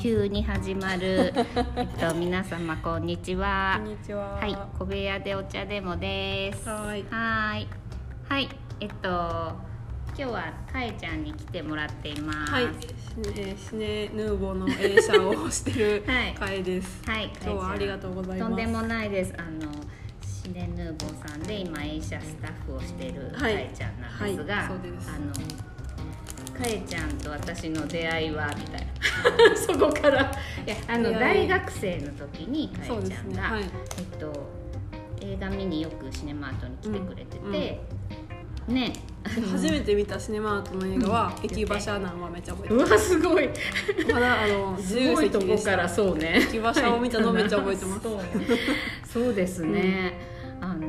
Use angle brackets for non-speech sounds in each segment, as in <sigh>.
急に始まる。えっと皆様こんにちは。こんにちは。はい。小部屋でお茶でもです。はーい。はーい。はい。えっと今日はかえちゃんに来てもらっています。はい、えーシネヌーボーの映写をしてる <laughs> はい。かえです。はい。今日はありがとうございます。とんでもないです。あのシネヌーボーさんで今映写スタッフをしているかはい。えちゃんなんですが、はい。そうです。あのかえちゃんと私の出会いはみたいな。<laughs> そこから。いやあの大学生の時にかそうえちゃんが、ですねはい。えっと映画見によくシネマートに来てくれてて、ね。初めて見たシネマートの映画は、うん。駅馬車なんはめっちゃ覚えてうわすごい。ます。まだあの自す由席でした。こからそうね。駅馬車を見たのめっちゃ覚えてます。<laughs> そう。ねそうですね、あの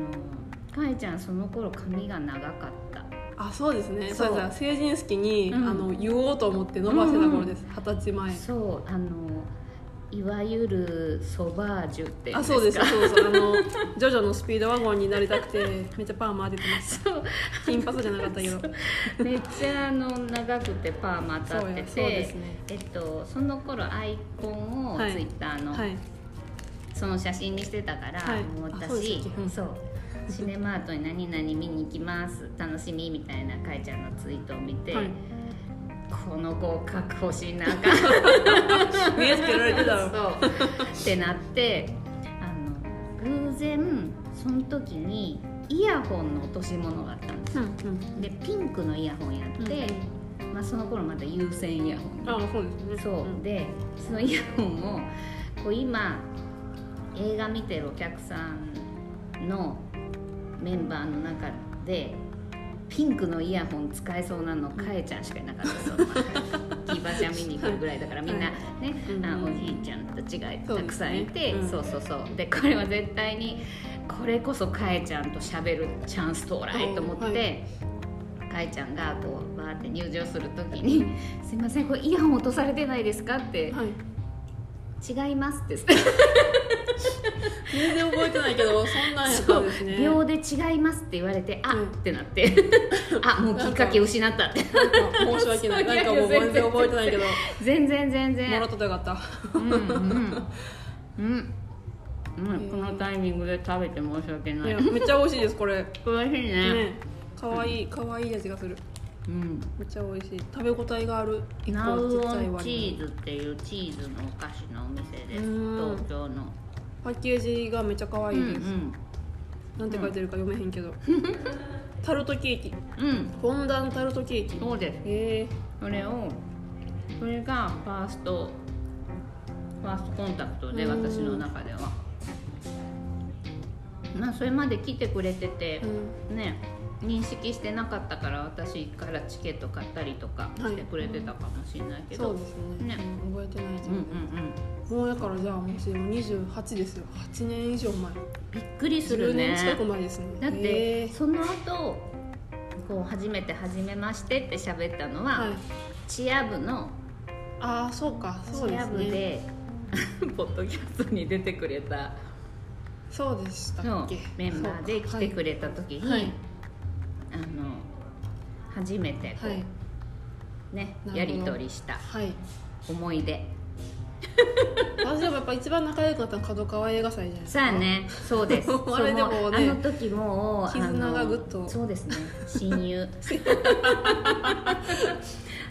かえちゃんその頃髪が長かったあ、そうですね。そうそうです。成人式に、うんあの言おうと思って伸ばしてた頃です。二十歳前。そうあのいわゆるソバージュっていうんあ、そうです。かそうそう。あのジョジョのスピードワゴンになりたくて、<laughs> めっちゃパーマ当ててました。そう金髪じゃなかったけど。めっちゃあの長くてパーマ当たっててそうやそうですねえっと、その頃アイコンをツはいイッターの、はい。その写真にしてたから、はいもう私そうシネマートに何々見に行きます楽しみみたいなかえちゃんのツイートを見て、はい。この子を確保しなあかん。目つけられてたろ。そう。ってなってあの偶然その時にイヤホンの落とし物があったんです。ようんうん。でピンクのイヤホンやって、まあ、その頃まだ有線イヤホン。あ、そうですね。そう、ん。でそのイヤホンをこう今映画見てるお客さんのメンバーの中でピンクのイヤホン使えそうなのかえちゃんしかいなかったそう騎馬車見に来るぐらいだからみんなね、うん。あおじいちゃんたちがたくさんいてうん。そう,、そうそう。でこれは絶対にこれこそかえちゃんと喋るチャンス到来と思って。はかえちゃんがこうバーって入場するときに「すいませんこれイヤホン落とされてないですか?」ってはい。「違います」って全然覚えてないけど、そんなんやったんですね。秒で「違います」って言われて「あっ」うんってなって「<laughs> あもうきっかけ失った」って申し訳ない。<laughs> なんかもう全然覚えてないけど、全然全もら然ったらよかっうんうんうんうん、このタイミングで食べて申し訳た。ないいや、めっちゃ美味しいです、これ。美味しいねね。可愛い可愛い味がする。うんめっちゃ美味しい。食べ応えがある。一ナウオン。チーズっていうチーズのお菓子のお店ですうん東京のパッケージがめっちゃ可愛いです。うんなんて書いてるか読めへんけど。タルトケーキ。うんうんフォンダンタルトケーキ。そうですえそれをそれがファーストファーストコンタクトでうん私の中ではまあそれまで来てくれてて。ね認識してなかったから私からチケット買ったりとかしてくれてたかもしれないけど、そうですね。ね。うん覚えてないけうんうんど。うん。もうやからじゃあもしもう28ですよ。8年以上前。びっくりする10ね年近く前ですね。だって、その後こう初めて「初めまして」って喋ったのは、はい。チア部のああそうか。そうチアですね。部で <laughs> ポッドキャストに出てくれたそうでしたのっけ。メンバーで来てくれれた時に、はいあの初めてこう、はい。ねやり取りしたはい、はい、思い出私でもやっぱ一番仲良くなったのは角川映画祭じゃないですか。さあね。そうです。<laughs> あれでもあの時もう絆がぐっと。そうですね。親友 <laughs>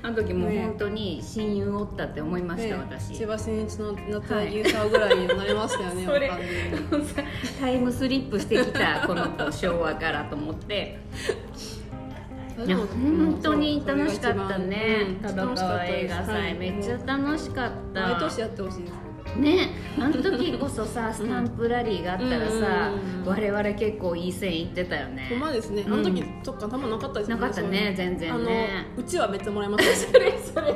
あの時も本当に親友おったって思いました、ね。私。千葉真一の夏はいの牛タぐらいになりましたよね、それ完全に。タイムスリップしてきたこの子昭和からと思って。<laughs> いや本当に楽しかったね。うん。楽しかったです。祭めっちゃ楽しかった。毎年やってほしいですねあの時こそさスタンプラリーがあったらさ我々結構いい線いってたよね。ほんまですね。あの時とか多分なかったですよなかったね全然ね。うちはめっちゃもらいましたねそれそれ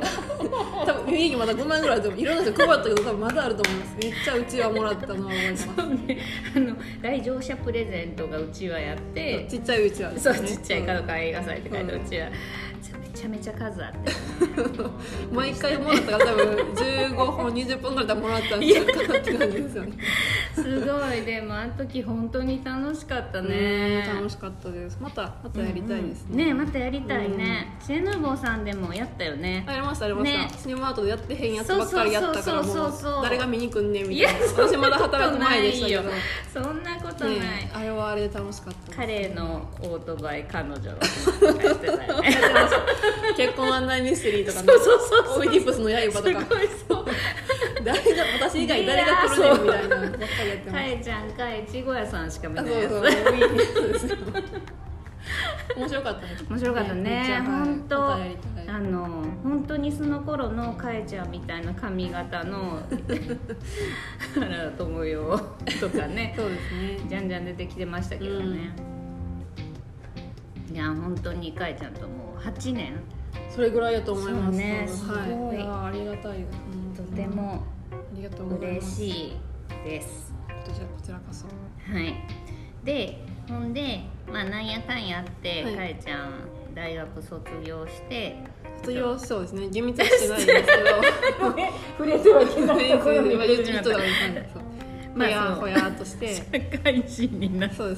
多分雰囲気まだ5万円ぐらいあると思う。いろんな人配ったけど多分まだあると思います。めっちゃうちはもらったのは覚えてます。あの来場者プレゼントがうちわやってちっちゃいうちはそうちっちゃい角川映画祭って書いてうちは。めちゃめちゃ数あって、ね、毎回もらったから多分15本20本ぐらいもらったんちゃうかなって感じですよね。すごい。でもあの時本当に楽しかったね。うん楽しかったです。またまたやりたいですね。またやりたいね、シェヌーボーさんでもやったよね。あやりましたやりました、ね。シネマートでやってへんやつばっかりやったからそうそうもそう誰が見に来んねんみたいな。私まだ働く前でしたけど、ね、そんなことない、あれはあれで楽しかったです彼のオートバイ彼女のやってたよね <laughs> <laughs> 結婚案内ミステリーとかねそうそうそうそう。オイディプスの刃とすかごいそう。<laughs> 誰が私以外誰が来るみたいなのばっかりやってまかしえちゃんかえちご屋さんしか見たないそうそう。面白かったね。面白かったね。本当あの本当にその頃のかえちゃんみたいな髪型の原田知世とかね。そうですね。じゃんじゃん出てきてましたけどね、いや本当にかえちゃんともう8年。それぐらいやと思います。ねはい。すごい。ありがたい。とてもありがとうございます。嬉しいですこちらこちらこそ。はい。でほんでまあなんやかんやあって、はい。かえちゃん大学卒業して。卒業そうですね。厳密はしてないんですけど。<laughs> 触れてはいけ今言ってたんですそうまあほやほやっとして。社会人になってはい。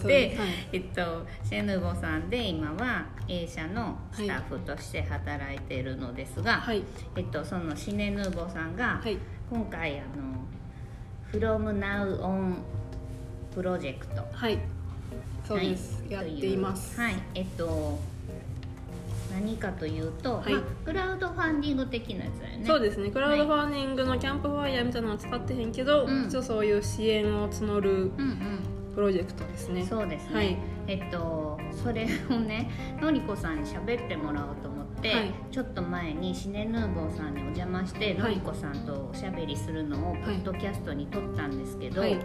えっと、シェヌーボさんで今は A 社のスタッフとして働いているのですが、はい。えっと、そのシネヌーボさんがはい。今回あの「From Now On」プロジェクトはい。そうです、はい。やっています。はい。えっと何かというと、はい。まあ、クラウドファンディング的なやつだよね。そうですね。クラウドファンディングのキャンプファイヤーみたいなのは使ってへんけど、うん。一応そういう支援を募るうんうんプロジェクトですね。そうですね、はい。えっとそれをね <laughs> のりこさんに喋ってもらおうと思って、はい。ちょっと前にシネヌーボーさんにお邪魔して、はい。のりこさんとおしゃべりするのをポッドキャストに撮ったんですけど、はい。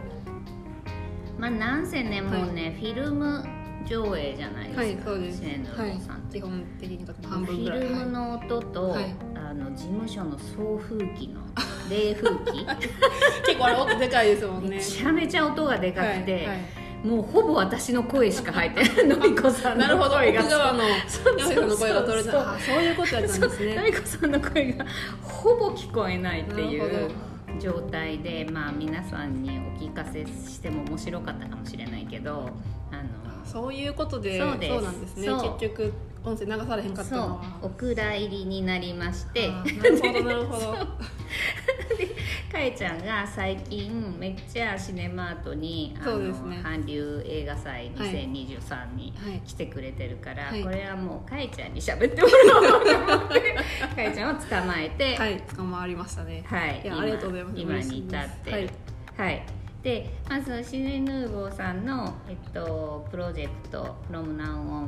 まあなんせねもうね、フィルム上映じゃないですか、はいそうです。シネヌーボはいーさんって。基本的にと半フ分ぐらい。ィルムの音と、はい。あの事務所の送風機の冷風機。は <laughs> い結構あれ音でかいですもんね。めちゃめちゃ音がでかくて、はいはい。もうほぼ私の声しか入ってない <laughs> のりこさんの。なるほど声が奥側のそう山さんの声が取れた。あそういうことやったんですね。のりこさんの声がほぼ聞こえないっていう状態でまあ皆さんにお聞かせしても面白かったかもしれないけどそういうことでそうなんですね。結局音声流されへんかったのお蔵入りになりまして。なるほどなるほど。かえ <laughs> ちゃんが最近めっちゃシネマートにあの、そうですね。韓流映画祭2023にはい来てくれてるから、はい。これはもうかえちゃんに喋ってもらおうと思って <laughs> かえちゃんを捕まえて。はい捕まりましたね。はい、ありがとうございます。今に至って。るはい。はい、でまずシネヌーボーさんの、えっと、プロジェクト「From Now On」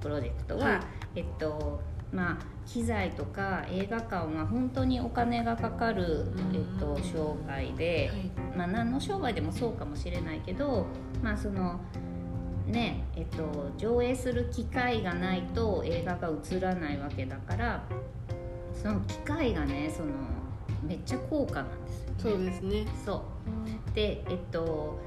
プロジェクトは、はい。えっとまあ機材とか映画館は本当にお金がかかる、えっと、商売で、はい。まあ、何の商売でもそうかもしれないけどまあそのねえっと上映する機会がないと映画が映らないわけだからその機会がねそのめっちゃ高価なんです。そうですね。そう。でえっと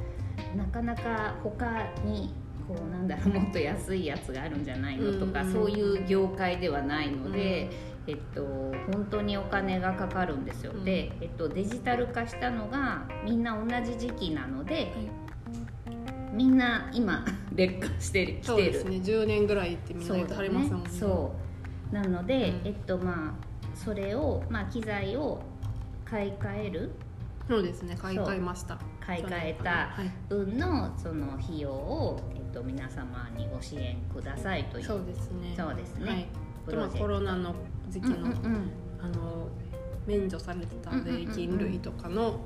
なかなか他にこうなんだろうもっと安いやつがあるんじゃないのとか、うんうんそういう業界ではないので、えっと、本当にお金がかかるんですよ、うん。で、えっと、デジタル化したのがみんな同じ時期なので、みんな今 <laughs> 劣化してきてる。そうですね。10年ぐらいってみんな言ってはりますもんね。そう。なので、うん。えっとまあそれを、まあ、機材を買い替えるそうですね買い替えました。買い替えたはい分のその費用を、えっと、皆様にご支援くださいという。そうですね。そうですね。はい。でまあプロジェクト。コロナの時期の、うんうんうん。あの免除されてた税金類とかの、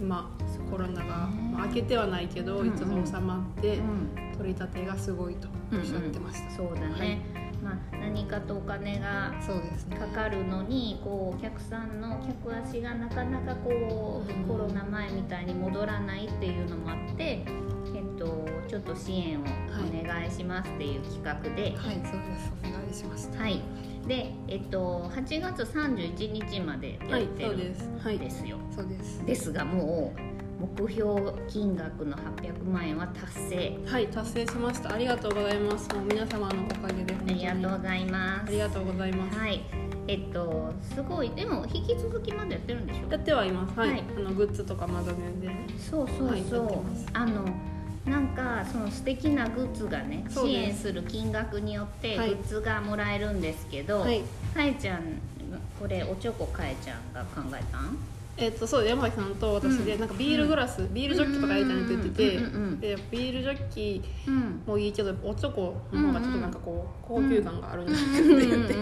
今コロナが、まあ、明けてはないけど、うんうん一応収まって、うん取り立てがすごいとおっしゃってました、そうだね、はいまあ、何かとお金がかかるのにこうお客さんの客足がなかなかこう、うん。コロナ前みたいに戻らないっていうのもあって、えっと、ちょっと支援をお願いしますっていう企画で、はいそうです。お願いしましたはい、で、えっと、8月31日までやはいってるんです。はい。ですよ。そうです。ですがもう目標金額の800万円は達成。はい達成しました。ありがとうございます。もう皆様のおかげでありがとうございます。ありがとうございます。はい。えっとすごい。でも引き続きまだやってるんでしょ？やってはいます。はい、はい。あのグッズとかまだ全然。そうそうはいそう、やってます。あのなんかその素敵なグッズがね支援する金額によってグはい。ッズがもらえるんですけど、はい。かえちゃんこれおちょこかえちゃんが考えたん？えっとそう山崎さんと私で、うん。なんかビールグラス、ビールジョッキとかやりたいなって言ってて、でビールジョッキうんもいいけどおチョコの方がちょっとなんかこう高級感があるんじゃないかってうん言って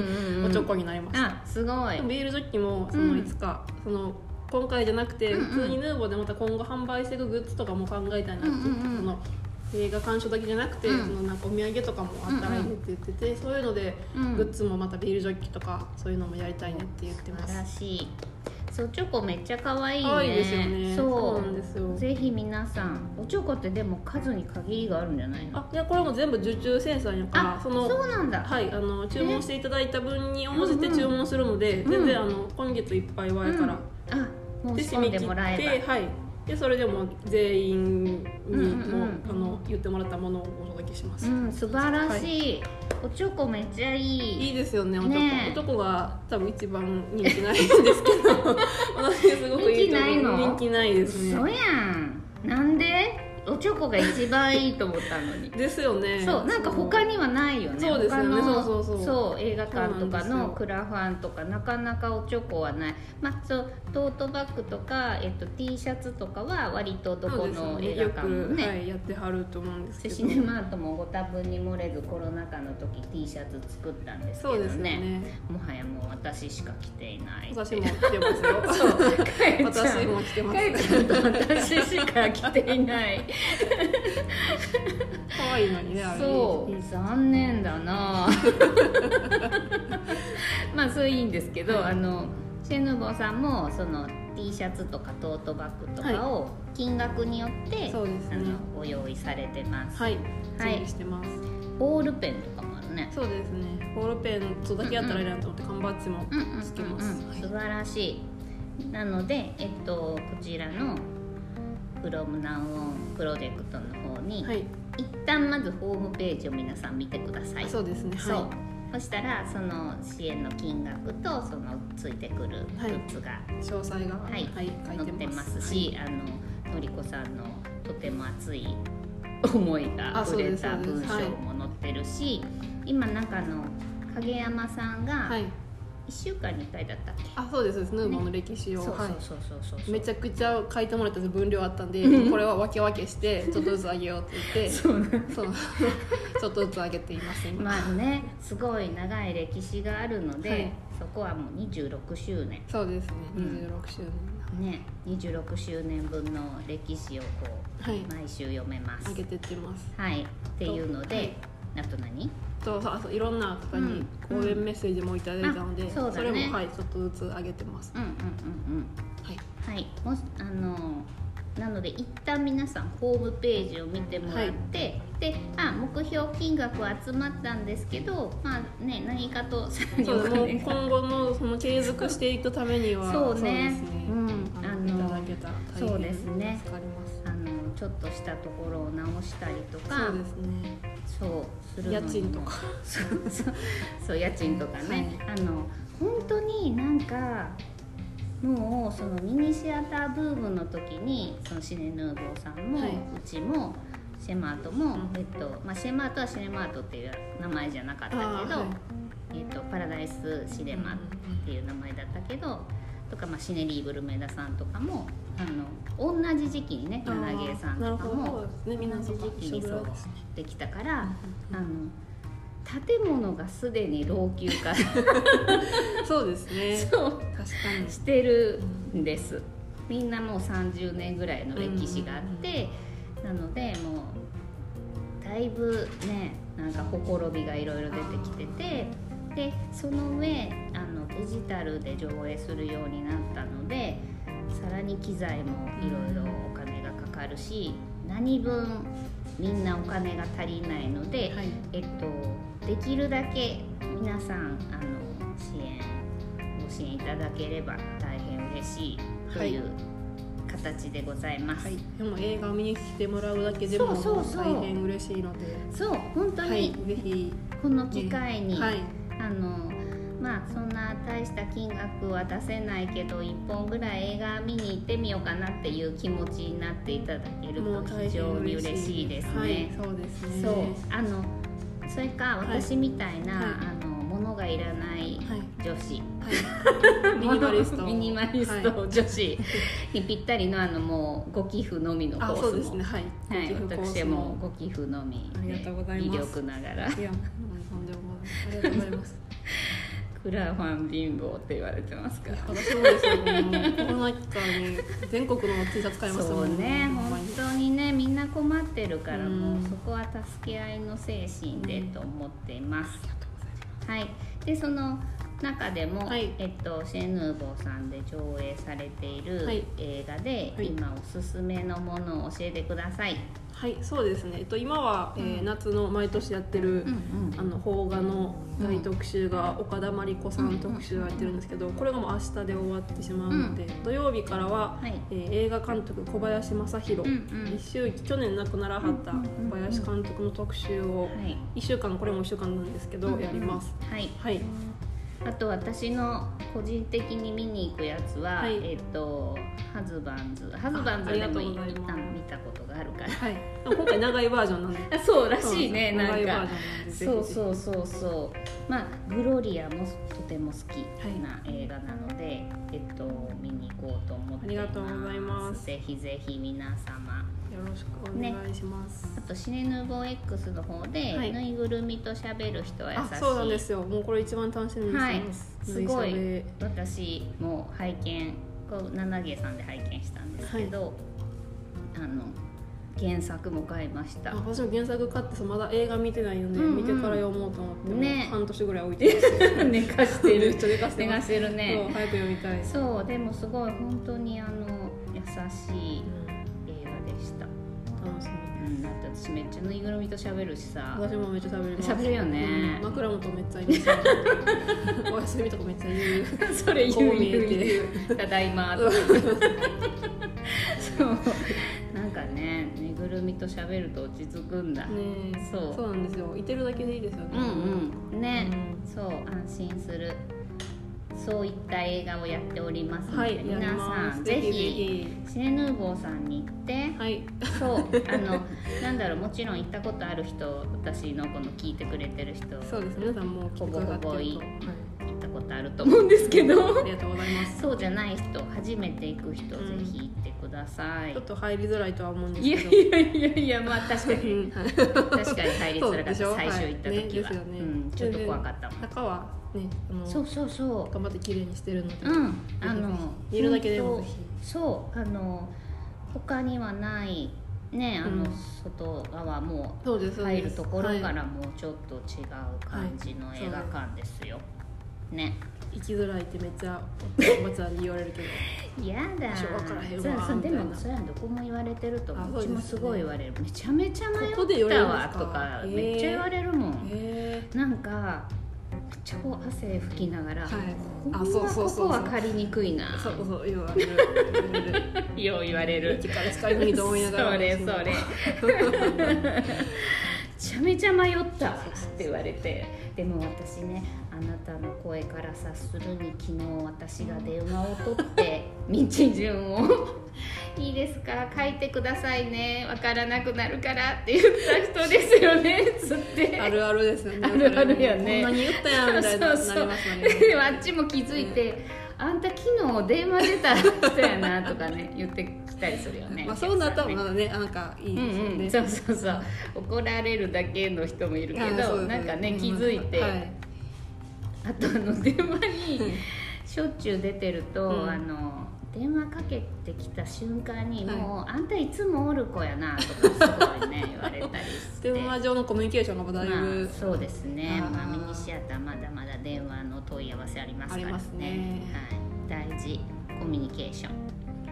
おチョコになりましたあすごい。ビールジョッキもそうん。のいつか、その今回じゃなくて普通にヌーボーでまた今後販売していくグッズとかも考えたいなって、うんうんうんその映画鑑賞だけじゃなくて、うん。そのなんかお土産とかもあったらいいねって言ってて、そういうので、うん。グッズもまたビールジョッキとかそういうのもやりたいねって言ってま素晴らすしいそうチョコめっちゃ可愛いね。可愛いですよね。そう。なんですよ。ぜひ皆さんおチョコってでも数に限りがあるんじゃないの？あいやこれも全部受注生産やからあそのそうなんだ。はいあの注文していただいた分に応じて注文するので、うん全然あの今月いっぱいはやから、あもうで仕込んでもらえば。てはいでそれでも全員にも、あの言ってもらったものをお届けします、うん素晴らしい、おチョコめっちゃいい。いいですよねおちょこ、ねえ。おちょこが多分一番人気ないんですけど。<laughs> 私すごくいい人気ないの？人気ないですね。そうやん。なんで？おチョコが一番いいと思ったのに。ですよね。そうなんか他にはないよね。そう。ですよね。他のそうそうそう。映画館とかのクラファンとかなかなかおチョコはない。まあそうトートバッグとか、えっと、T シャツとかは割とどこの映画館もよく、ねはい、やってはると思うんですけど。シネマートもご多分に漏れずコロナ禍の時 T シャツ作ったんですけどそうですよね。ねもはやもう私しか着ていない。私も着てますよ。そう。<laughs> 私も着てます。私しか着ていない可愛いのにねそういい残念だな。<laughs> まあそれいいんですけど、はい。あのシェヌボさんもその T シャツとかトートバッグとかを金額によって、そうですね。あのご用意されてます、はい。はい。準備してます、ボールペンとかもあるね。そうですね。ボールペンとだけやったらいいなと思って缶バッジもうんうんうんうん。つけます、はい。素晴らしい。なのでえっとこちらの「from now on プロジェクトの方に、はい、一旦まずホームページを皆さん見てください。そうですね。そう、はそしたらその支援の金額とそのついてくるグッズがい、詳細が、はい。書い載っててまますすし、あののりこさんのとても熱い思いがあそう触れた文章も載ってるし、今なんかあの影山さんがはい、1週間に1回だったっけ、あそうですそうです。ヌーボーの歴史を、はい。そうそうそうそうそう。めちゃくちゃ書いてもらった分量あったんで、うん。これは分け分けしてちょっとずつあげようって言って <laughs> そうねそう。ちょっとずつあげています今、まあねすごい長い歴史があるので、はい。そこはもう26周年。そうですねうん。26周年。ね26周年分の歴史をこはい、う毎週読めます。あげてってます。はい。っていうので、はいあと何？とそうあといろんな方にうん。応援メッセージもいただいたので、あそうだね。れもはいちょっとずつあげてます、うんうんうんうん。はい。はい。もしあのなので一旦皆さんホームページを見てもらって、であ目標金額は集まったんですけどまあね何かとさらにお今後のその継続していくためにはそうね。ですね、うん。ああののいただけたら大変そうですね。助かります。あのちょっとしたところを直したりとか。そうですねそうするの家賃とか。そうそう。そう家賃とかね、あの本当になんかもうそのミニシアターブームの時にそのシネヌーボーさんも、はい。うちもシェマートも、うん。えっとまあ、シェマートはシネマートっていう名前じゃなかったけど、はい。えっと、パラダイスシネマっていう名前だったけど、とか、まあ、シネリーブルメダさんとかもあの同じ時期にねあー七芸さんとかも同じ時期にそうできたから、あうんの建物がすでに老朽化。<laughs> そうですね。そう。確かに。してるんです。みんなもう30年ぐらいの歴史があって、なのでもうだいぶねなんかほころびがいろいろ出てきててでその上あのデジタルで上映するようになったのでさらに機材もいろいろお金がかかるし何分みんなお金が足りないので、はい。えっと、できるだけ皆さんあの支援ご支援いただければ大変嬉しいという形でございます、はい、でも映画を見に来てもらうだけでも大変嬉しいので。そう本当に、はい、ぜひ、この機会に、はい、あのまあそんな大した金額は出せないけど1本ぐらい映画見に行ってみようかなっていう気持ちになっていただけると非常に変嬉嬉しいですね。はい、そうですね。そう。あのそれかはい。私みたいな、はい。あの物がいらないはい、女子、はい、<laughs> ミニマリスト。<laughs> ミニマリスト女子。にぴったりのあのもうご寄付のみのコあ、ースも。そうですね。はい。はい、私もご寄付のみありがとうございます。威力ながら。いや。ありがとうございます。クラファン貧乏って言われてますから。私もですよ。もうコロナ期間に全国の T シャツ買いましたもんそうね本に当にねみんな困ってるからうん。もうそこは助け合いの精神でと思っています、ありがとうございます。はい。でその中でも、はい。えっと、シェヌーボーさんで上映されているはい。映画で、はい。今おすすめのものを教えてください、はい、そうですね。えっと今は、えー夏の毎年やってる、うんうん。あの邦画の大特集が岡田真理子さうんん特集をやってるんですけど、これがもう明日で終わってしまうので、土曜日からは、はい。えー映画監督小林正弘、うんうん。一周期去年亡くならはったうんうんうん小林監督の特集をはい。1週間これも1週間なんですけど、やります。はい。はいあと私の個人的に見に行くやつは、はい。えっとハズバンズ。ハズバンズでも一旦見たことがあるから。はい、今回長いバージョンなんで。あ <laughs> そうらしいねなんか。そうそうそうそう。まあグロリアもとても好きな映画なので、えっと見に行こうと思ってありがとうございます。ぜひぜひ皆様よろしくお願いします。あとシネヌーボー X の方で、はい。ぬいぐるみと喋る人は優しい。あ、そうなんですよ。もうこれ一番楽しみにしてます。すごい縫しゃべ私も拝見こう七毛さんで拝見したんですけど、あの原作も買いました。あ私も原作買ってさまだ映画見てないので、うんうん。見てから読もうと思って、ね。半年ぐらい置いて <laughs> 寝かしてめる寝かしてるね。そう早く読みたい、そうでもすごい本当にあの優しい。映画でした、楽しみ。うん、だって私めっちゃぬいぐるみと喋るしさ。私もめっちゃ喋ります。喋るよね。うん。枕元めっちゃいいですよお休みとかめっちゃ言う。それ言う言う言う。ただいまとか。<laughs> そう。なんかねぬいぐるみと喋ると落ち着くんだ、ねえ。そう。そうなんですよ。いてるだけでいいですよね。うんうん。ね、うそう。安心するそういった映画をやっておりますので、はい皆さんぜひひシネヌーボーさんに行ってはい。そうあのなんだろうもちろん行ったことある人私のこの聞いてくれてる人そうです皆さんもほぼほぼいいはい。行ったことあると思うんですけど。ありがとうございます。そうじゃない人初めて行く人、うんぜひ行ってください。ちょっと入りづらいとは思うんですいやけどいやいやいやまあ確かに。確かに入りづらかった。最初行った時は、はいねね。うん、ちょっと怖かったもん。中はねあのそうそうそう。頑張って綺麗にしてるので、うん、あの見るだけでもそうあの他にはないねあの、うん。外側も入るところかはいらもうちょっと違う感じの映画館ですよ、ね。行きづらいってめっちゃおばちゃんに言われる。けどやだそうでもそれはどこも言われてると思う。うちもすごい言われる。めちゃめちゃ迷ったわとかめっちゃ言われるもん、へなんか超汗拭きながら、はい。あそうそうそうここは借りにくいな。えそうそう言われる。<laughs> よう言われる。駅から近いのにと思いながらそれそれ。<laughs> めちゃめちゃ迷ったわって言われて。でも私ねあなたの声から察するに昨日私が電話を取って道順を「いいですか？書いてくださいね。わからなくなるから」って言った人ですよね。つって。あるあるですよね。あるあるよね。こんなに言ったやんみたいなそうそう。あっちも気づいて「あんた昨日電話出た人やな」とかね言ってきたりするよね。まあそうなったらまだねなんかいいですようんうん、ねそうそうそう。怒られるだけの人もいるけどなんかね気づいて、はいあとあの電話にしょっちゅう出てると、うん。あの電話かけてきた瞬間にはい。もう、あんたいつもおる子やな」とかすごいね <laughs> 言われたりして。電話上のコミュニケーションがまだだいまぶあ、そうですね。まあ、ミニシアターまだまだ電話の問い合わせありますからね。ね。はい、大事。コミュニケーション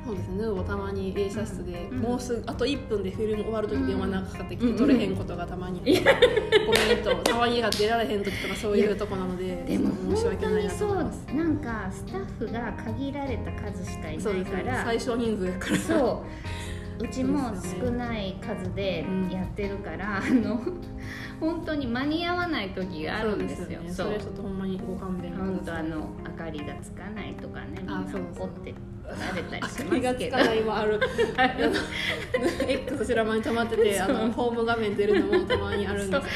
そうですね。ヌーボーたまに映写室で、うん。もうすぐあと1分でフィルム終わる時うん。電話なんかかかってきて取れへんことがたまに、コメントたまにが出られへん時とかそういうとこなので <laughs> でも申し本訳ないなと当にそう思いますなんかスタッフが限られた数しかいないから。最小人数やから。そう。<laughs> うちも少ない数でやってるから、あの本当に間に合わない時があるんですよ。そそうれちょっとほんまにご勘弁本当あください。の明かりがつかないとかねみんなあそうそう怒ってられたりし明かりがますけどつかないもある X 知らまに溜まっててあのホーム画面出るのもたまにあるんです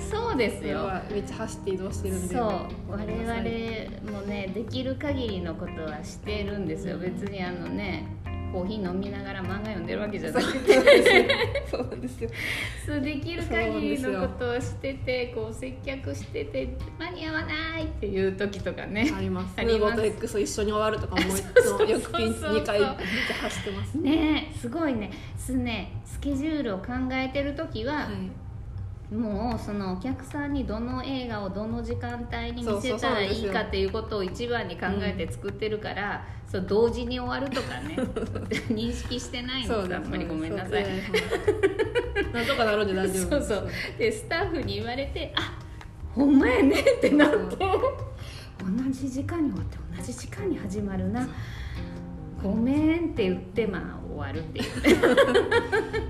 けどそうですよめっちゃ走って移動してるんでそう我々もねできる限りのことはしてるんですよ別にあのねコーヒー飲みながら漫画読んでるわけじゃなくてそうなんですよ。そうできる限りのことをしててこう接客してて間に合わないっていう時とかね。あります。あります。X 一緒に終わるとかもよくピンチ2回見て走ってます。ねえすごいね。すねスケジュールを考えてる時は、はいもうそのお客さんにどの映画をどの時間帯に見せたらいいかっていうことを一番に考えて作ってるから、そう同時に終わるとかね。認識してないんであんまりごめんなさい。なんとかなるんで大丈夫そうそう。でスタッフに言われて「あほんまやね」ってなって。同じ時間に終わって同じ時間に始まるなごめんって言ってまあ終わるっていう。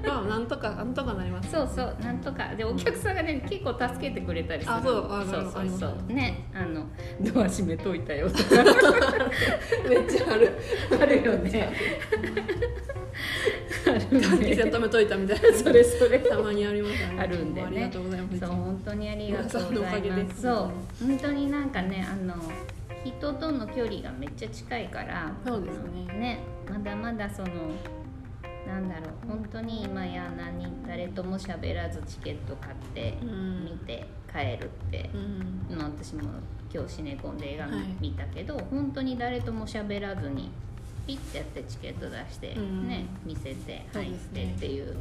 <laughs> まあなんとかなんとか。なりますそうそうなんとかでお客さんがね結構助けてくれたりする。あそうあそうそうそう。ねあのドア閉めといたよとか。<laughs> めっちゃある。あるよね。換気扇止めといたみたいなそれそれ。たまにありますあるんでね。ありがとうございます。そう本当にありがとうございます。そう。本当になんかねあの人との距離がめっちゃ近いからそうですね。ねまだまだそのなんだろう本当に今や何誰とも喋らずチケット買ってうん。見て帰るってう、ん。まあ私も今日シネコンで映画はい。見たけど、本当に誰とも喋らずにピッてやってチケット出して、うん。ね見せて入ってっていう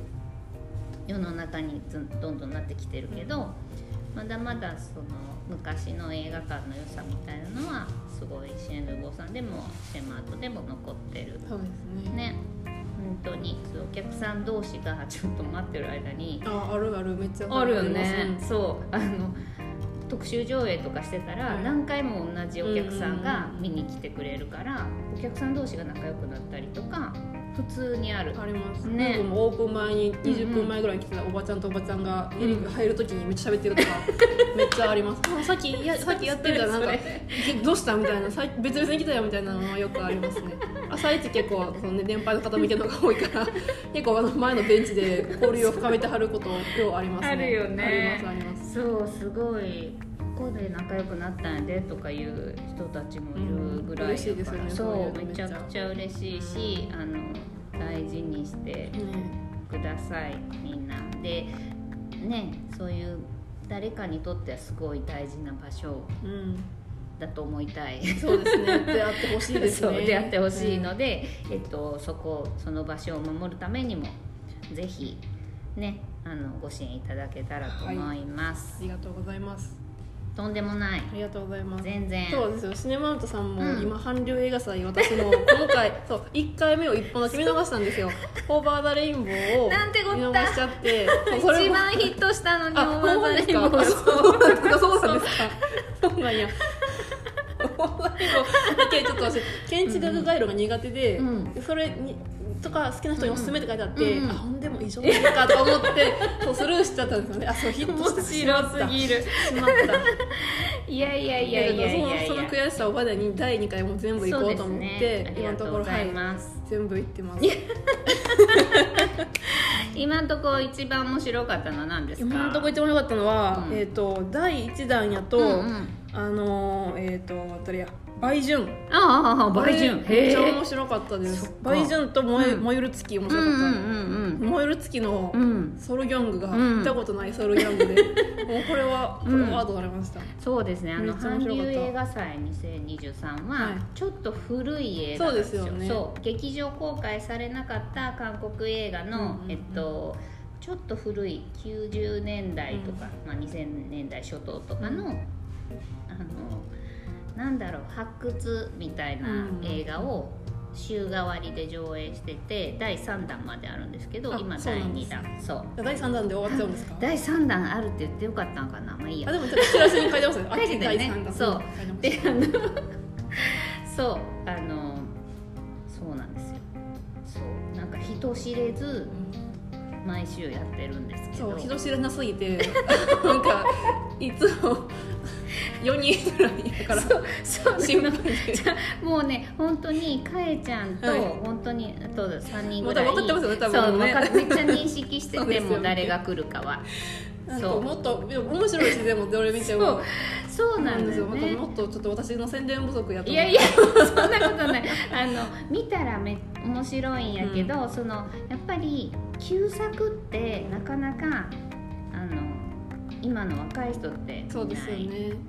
世の中にどんどんなってきてるけど、まだまだその昔の映画館の良さみたいなのはすごいシエヌボさんでもシェマートでも残ってる。そうですね。ね。本当にお客さん同士がちょっと待ってる間に。ああるあるめっちゃあるよりね。そう。あの特集上映とかしてたら、はい。何回も同じお客さんが見に来てくれるから、お客さん同士が仲良くなったりとか普通にある。あります。ね。ねもオープン前に20分前ぐらいに来てたおばちゃんとおばちゃんが入る時にめっちゃ喋ってるとか <laughs> めっちゃあります。あさっきやさっきやってるじゃん <laughs> なんか。どうしたみたいな。さい別々に来たよみたいなのはよくありますね。<laughs> 朝一結構その、ね、年配の方見てるのが多いから結構あの前のベンチで交流を深めてはることようありますね。あるよね。ありますあります。そうすごいここで仲良くなったんやでとかいう人たちもいるぐらいうん嬉しいですよねそそういううめちゃくちゃ嬉しいしあの大事にしてねくださいみんな。でねそういう誰かにとってはすごい大事な場所うん。だと思いたい。そうですね。出会ってほしいですね。出会ってほしいので、えっと、そこその場所を守るためにもぜひねあのご支援いただけたらと思います、ありがとうございますとんでもない。ありがとうございます。全然。そうですよ。シネマートさんもうん。今韓流映画祭私も今回そう1回目を1本だけ見逃したんですよ「オーバー・ザ・レインボー」をなんてこ見逃しちゃって。一番ヒットしたのにあオーバーザレインボー。そうなんですか？そうなんですか？そうなんや。オーバー・ザ・レインボー。ちょっと私建築学概論が苦手で、うん。それにとか好きな人におすすめって書いてあって、うんうんあほんでも異常ないかと思って <laughs> そうスルーしちゃったんですよね。あそうヒットした。面白すぎる。しまった。いやいやいやいやいやいその悔しさをまでに第2回も全部行こうと思って、ね。今のところはい、全部行ってます。<laughs> 今のところ一番面白かったのは何ですか？今のところ一番良かったのは、うん。えっ、と第1弾やと、うんうん。あのーえっ、と誰や？売春ああああ売春めっちゃ面白かったです。そっか。売春と燃え,、うん。燃える月面うん白かった、うん燃える月のソロギャングがうん。見たことないソロギャングで、<laughs> もうこれはこれはとなりました、そうですね。あめの韓流映画祭2023ははい。ちょっと古い映画ですよ,、そうですよね。そう。劇場公開されなかった韓国映画の、えっとちょっと古い90年代とか、まあ、2000年代初頭とかの、あのなんだろう発掘みたいな映画を週替わりで上映してて第3弾まであるんですけどあ今第そうなんです2弾。そう。第3弾で終わっちゃうんですか？第3弾あるって言ってよかったのかなまあいいや。あでもちょっとチラシに書いてますね。<laughs> 書いてたよね。第三弾。そう。あの <laughs> そう。あのそうなんですよ。そう。なんか人知れず毎週やってるんですけど。そう人知らなすぎてなんかいつも4人ぐらいやから。そうそう。心なの配でもうね本当にかえちゃんと、はい。本当にあと3人ぐらい。また分かってますよね多分。そうね。分かめっちゃ認識してても誰が来るかは。そう。もっと面白いしでもどれ見ても。そう。なんだですよ。よねもっとちょっと私の宣伝不足やといやいやそんなことない。あの見たらめ面白いんやけど、そのやっぱり旧作ってなかなか今の若い人ってそう見ない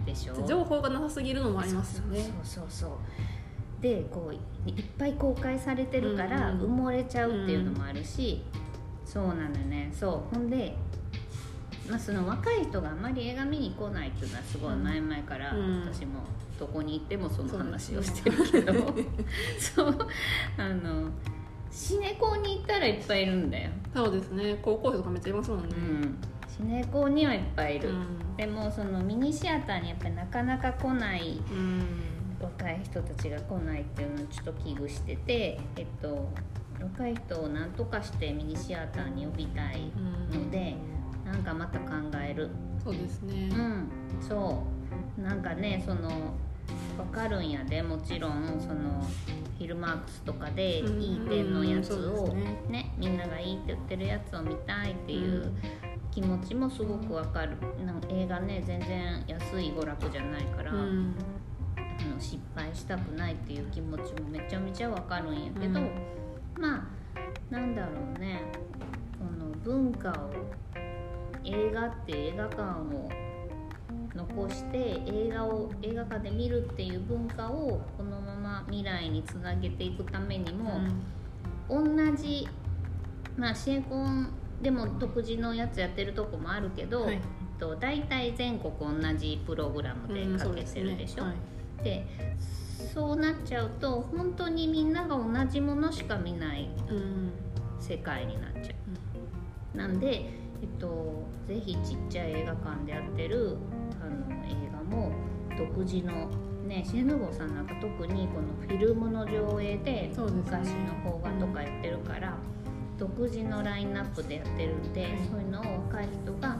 ですよねでしょ情報がなさすぎるのもありますよね。そうそうそう。でこういいっぱい公開されてるからうん。うん埋もれちゃうっていうのもあるし、そうなのよね。そう。ほんで、まあ、その若い人があんまり映画見に来ないっていうのはすごい前々からうん。私もどこに行ってもその話をしてるけど。そう。<laughs> あのシネコンに行ったらいっぱいいるんだよ、そうですね。高校生とかめっちゃいますもんね。うん、シネコンにはいっぱいいる、うん。でもそのミニシアターにやっぱりなかなか来ないうん。若い人たちが来ないっていうのをちょっと危惧してて、えっと、若い人を何とかしてミニシアターに呼びたいので、なんかまた考える。そうですね。うん。そう。なんかねその分かるんやでもちろんそのフィルマークスとかでうん。いい点のやつをね。ねみんながいいって言ってるやつを見たいっていううん気持ちもすごくわかる。なん映画ね全然安い娯楽じゃないから、うんあの失敗したくないっていう気持ちもめちゃめちゃわかるんやけど、うん。まあなんだろうね。この文化を映画って映画館を残して映画を映画館で見るっていう文化をこのまま未来につなげていくためにも、同じまあシエコンでも独自のやつやってるとこもあるけど、はいえっと、大体全国同じプログラムでうんかけてるでしょ？そうすねはいでそうなっちゃうと本当にみんなが同じものしか見ないうん世界になっちゃう。なんで、えっと、ぜひちっちゃい映画館でやってるあの映画も独自のねシェヌゴさんなんか特にこのフィルムの上映で昔の邦画とかやってるから、独自のラインナップでやってるんで、はい。そういうのを若い人が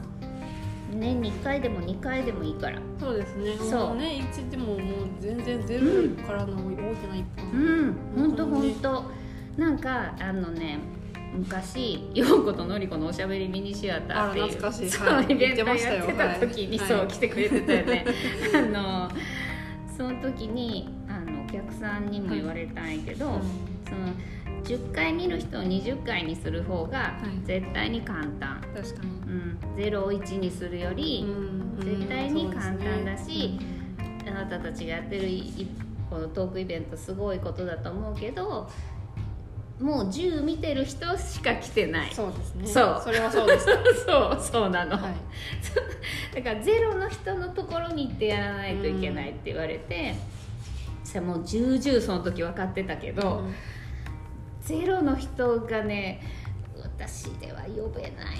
年に1回でも2回でもいいから。そうですね。そう。ね一でももう全然ゼロからの大きな一歩。うん。本当本当なんかあのね昔陽子とのりこのおしゃべりミニシアターっていう懐かしい。そう、はいイベントやってた時に、はい。そう来てくれてたよね。<laughs> あのその時にあのお客さんにも言われたんやけど、うん。その10回見る人を20回にする方がい。絶対に簡単、確かに。うん、0を1にするより、うん絶対に簡単だそうですしね。あなたたちがやってるいいこのトークイベントすごいことだと思うけどもう10見てる人しか来てない。そうですね。そう。それはそうでした <laughs> そうそうなの、はい。<laughs> だからゼロの人のところに行ってやらないといけないって言われて、そしたらもう重々その時分かってたけど、うんゼロの人がね私では呼べない。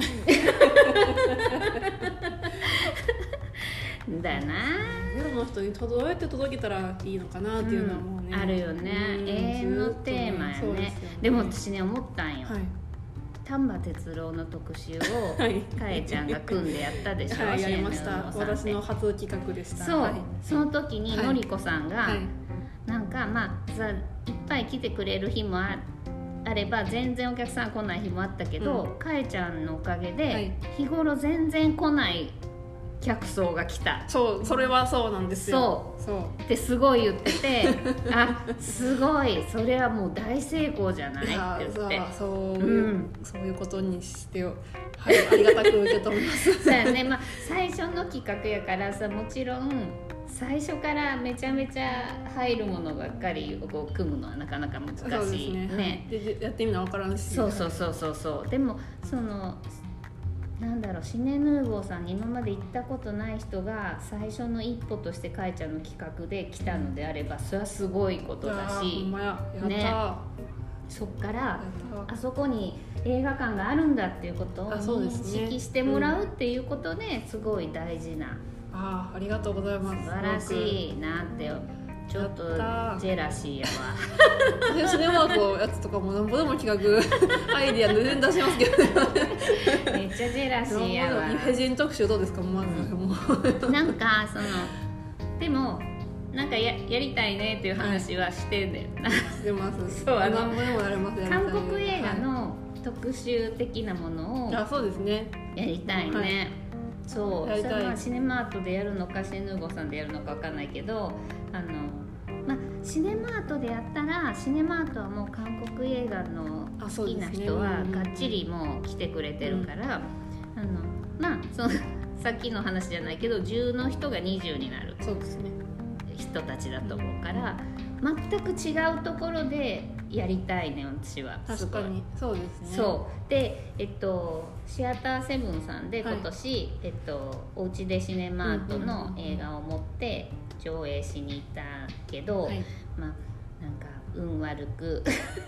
ん <laughs> だな。ゼロの人にどうやって届けたらいいのかなっていうのはもうね、あるよね。うん永遠のテーマやずっとね。そうでも私ね思ったんよ、はい。丹波哲郎の特集を <laughs> はい。かえちゃんが組んでやったでしょ、はい、やりました。私の初企画でした。そう、はい。その時にはい。のりこさんが、はい。なんかまあさいっぱい来てくれる日もああれば全然お客さん来ない日もあったけど、かえちゃんのおかげで、はい。日頃全然来ない客層が来た。そうそれはそうなんですよ。そそう。ってすごい言ってて <laughs> あすごい。それはもう大成功じゃない？ってや言って。そうう、ん。そういうことにしてよはいありがたく受け止めます。<laughs> そうやね。まあ最初の企画やからさもちろん最初からめちゃめちゃ入るものばっかりを組むのはなかなか難しい。ね。ね。ででやってみな分からんし。そうそうそうそう。そうでもそのなんだろうシネヌーボーさんに今まで行ったことない人が最初の一歩としてかいちゃんの企画で来たのであればそれはすごいことだし。ねや。そっからあそこに映画館があるんだっていうことを認識してもらうっていうことですごい大事なあーありがとうございます。素晴らしいなってちょっとジェラシーやわ。僕シネマークのやつとかもなんぼでも企画 <laughs> アイディア全然出しますけどめっちゃジェラシーやわ。イフェジン特集どうですか？まずもう。なんかそのでもなんかややりたいねっていう話はしてんだよな、してます。そうあのでもやれます韓国映画はの特集的なものをいあそうですね。やりたいね、はいそう。それはシネマートでやるのかシネヌーボーさんでやるのかわかんないけどあのまあシネマートでやったらシネマートはもう韓国映画のあ好きな人はうん。がっちりもう来てくれてるから、あのまあそのさっきの話じゃないけど10の人が20になるそうですね。人たちだと思うから全く違うところでやりたいね私は。確かに。そうですね。そう。でえっとシアターセブンさんではい。今年、えっとおうちでシネマートの映画を持って上映しに行ったけど、はい。まあなんか運悪く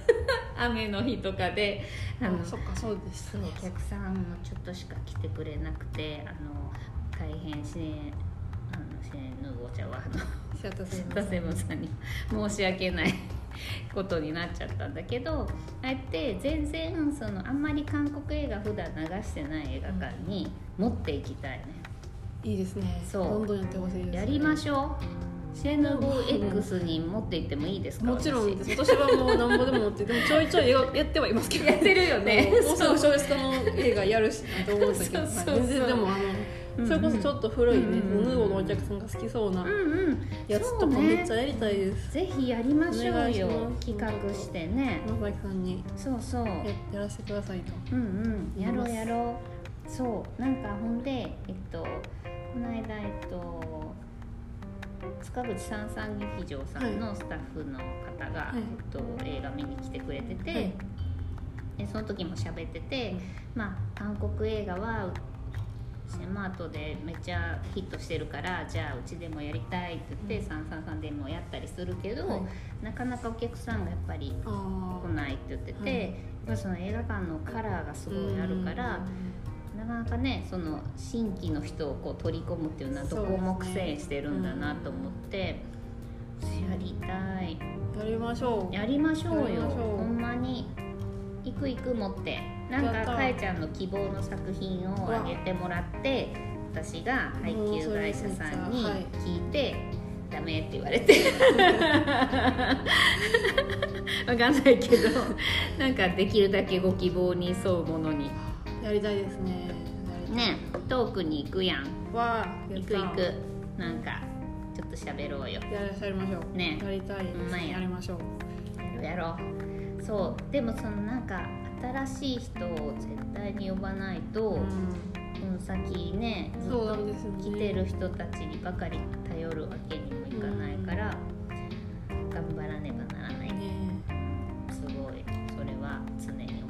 <laughs> 雨の日とかであのあそっかそうです。お客さんもちょっとしか来てくれなくてあの大変シネあのシネヌーボーちゃんはあのシアターセシアターセブンさんに申し訳ないことになっちゃったんだけどあえて全然そのあんまり韓国映画普段流してない映画館に持っていきたいね、いいですね。そう。どんどんやってほしいです、やりましょう。シェヌボー X に持って行ってもいいですかもちろん。私。です私はもうなんぼでも持ってでもちょいちょい映画やってはいますけど。やってるよね。もうすぐ小説家の <laughs> 映画やるしなと思うんだけど全然でもあのそれこそちょっと古いね、うんヌーボーのお客さんが好きそうなやつとかめっちゃやりたいです、ぜひやりましょうよ。企画してね。野崎さん。にそうそう。ややらせてくださいと。うんうん。やろうやろう。そう。なんかほんでえっとこの間えっと塚口三三劇場さんのスタッフの方が、はい。えっと、映画見に来てくれてて、はい。でその時も喋ってて、まあ韓国映画はシネマートでめっちゃヒットしてるからじゃあうちでもやりたいって言って、三三三でもやったりするけど、はい。なかなかお客さんがやっぱりあ来ないって言ってて、はい。その映画館のカラーがすごいあるから、なかなかねその新規の人をこう取り込むっていうのはどこも苦戦してるんだなと思って、やりたい。やりましょう。やりましょうよ。ほんまに行く行く持ってなんかかえちゃんの希望の作品をあげてもらって私が配給会社さんにはい聞いて、ダメって言われて。<laughs> わかんないけど。なんかできるだけご希望に沿うものに。やりたいですね。ねトークに行くやん。わ行く行く。なんかちょっと喋ろうよ。やりましょう。ね。やりたいや。やりましょう。やろう。そう。でもそのなんか新しい人を絶対に呼ばないと、うん。この先ねずっと来てる人たちにばかり頼るわけにもいかないから、頑張らねばならない。ねねすごい。それは常に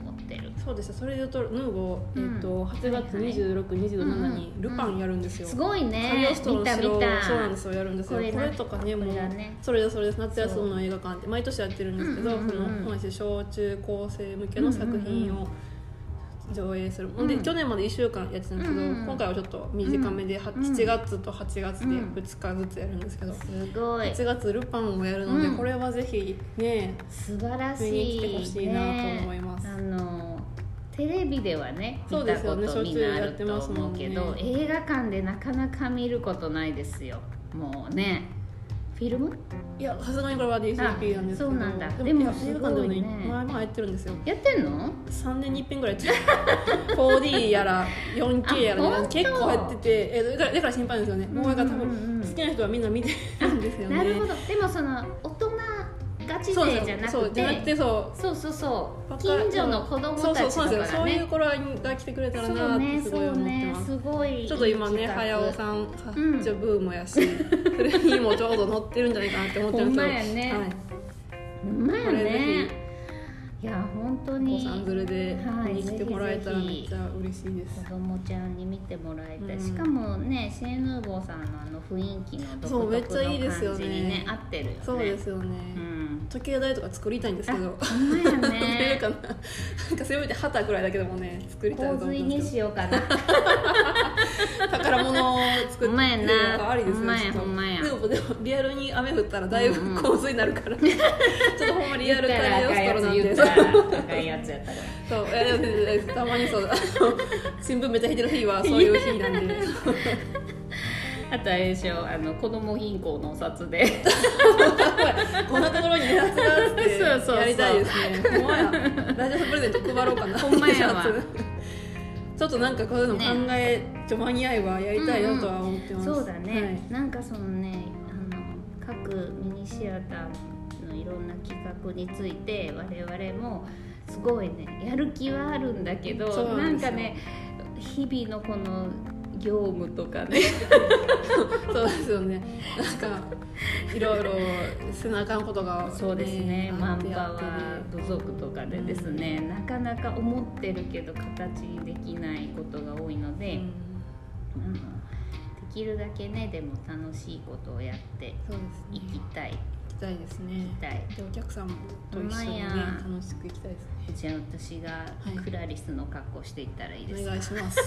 そうです。それでとヌーボー、うん。えっと8月はいはい。2627にルパンやるんですよ、すごいカリねオストロ見た見の城たそうなんですよ。やるんですよ。これな。これとかねもうこれだね。それですそれです。夏休みの映画館って。毎年やってるんですけど、うんうんうんうん。その同じ小中高生向けの作品を上映する、うんで去年まで1週間やってたんですけど、うんうん今回はちょっと短めで、はうん。7月と8月で2日ずつやるんですけど、すごい。8月ルパンをやるので、うん。これはぜひね素晴らしい。見に来てほしいなと思います。ねあのテレビではね見そうたことみんなあると思うけど、ね。映画館でなかなか見ることないですよ。もうね。フィルム？いやさすがにこれは DCP なんですけど。あそうなんだ。ででも映画館でもね前々やってるんですよ。やってんの？3年に1遍ぐらいやってる。4D やら 4K やら、結構やってて。えだからだから心配ですよね。もう映画多分うんうん。うん好きな人はみんな見てるんですよね。なるほど。でもその大人ガチ勢じゃなくそうじゃなくててそうそうそう。近所の子供そうたちとかそうそういう頃が来てくれたらなってすごい思ってます、すごい。ちょっと今ね早尾さん一応ブームやし、それにもちょうど乗ってるんじゃないかなって思ってるんですけどほんまやねはいほんまやねいや本当にさん連れではい見に来てもらえたらめっちゃ嬉しいです。子供ちゃんに見てもらいたい、うん。しかもねシェーヌーボーさんのあの雰囲気の独そうめっ特のちゃいいですよ感じにね。ね合ってるよね。そうですよね、うん。時計台とか作りたいんですけど。ほんまやね。な <laughs> なんかせめて旗ぐらいだけでもね作りたいなと洪水にしようかな。<laughs> 宝物を作ってほんまやな。なんかありですねほんまやでもでもリアルに雨降ったらだいぶうんうん洪水になるから、<laughs> ちょっとほんまリアル言ったらあかんやつ感じのストロなんで言ったらあかんやつやったそういやでもでもたまにそう <laughs> 新聞めっちゃ引いてる日はそういう日なんで。<laughs> あとあれでしょあの子供銀行のお札で。<laughs> こんなところにやつがあってやりたいですね。ほんまやラジオプレゼント配ろうかな。ほんまやわ。ちょっとなんかこういうの考え、ちょ間に合えばやりたいなとは思ってます、そうだね、はいなんかそのねあの各ミニシアターのいろんな企画について我々もすごいねやる気はあるんだけどなんかね日々のこの業務とかね。<laughs> そうですよね。なんかいろいろせなあかんことが、そうですね。マンパワー土足とかでですね、なかなか思ってるけど形にできないことが多いので、うん。できるだけねでも楽しいことをやっていね。きたいたいですね。行きたい。でお客さんと一緒にね楽しく行きたいですね。じゃあ私がいクラリスの格好していったらいいですか、お願いします。ぜ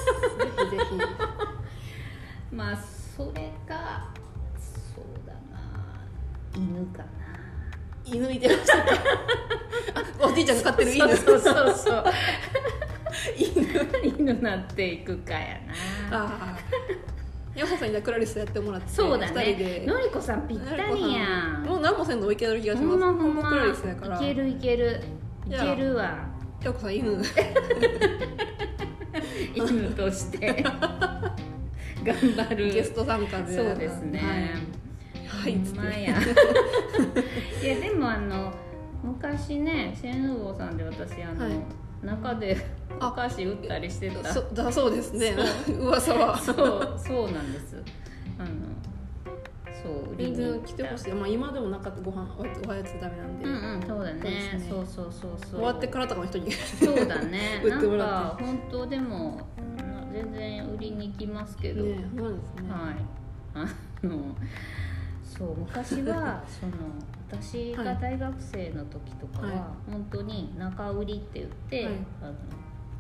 ひぜひ。<laughs> まあそれかそうだな。犬かな。犬見てましたか？<laughs> あおじいちゃんが飼ってる犬。そうそうそう <laughs> 犬。犬なっていくかやな。ああ山本さんにクラリスやってもらってそうだ二人ねで。のりこさんぴったりやん。もう何もせんでもいける気がしほますんま。ほんまクラリスやから。いけるいける。いけるわ。よこさん犬。<laughs> 犬として。<laughs> 頑張る。ゲスト参加で。そうですね、はい、はい、まや。<laughs> いやでもあの昔ねシェーヌーボーさんで私あの、はい中でお菓子売ったりしてた。そだそうですね。噂は。そうそうなんです。あのそう全然来てほしい、まあ、今でもなかったご飯おやつおやつダメなんで、うんうんそうだね。そうそうそうそうそう。終わってからとかの人にそうだね。<laughs> 売ってもらか本当でもうん全然売りに行きますけど、ねね、はい。あのそう昔はその私が大学生の時とかは、はい。本当に中売りって言って、はい。あの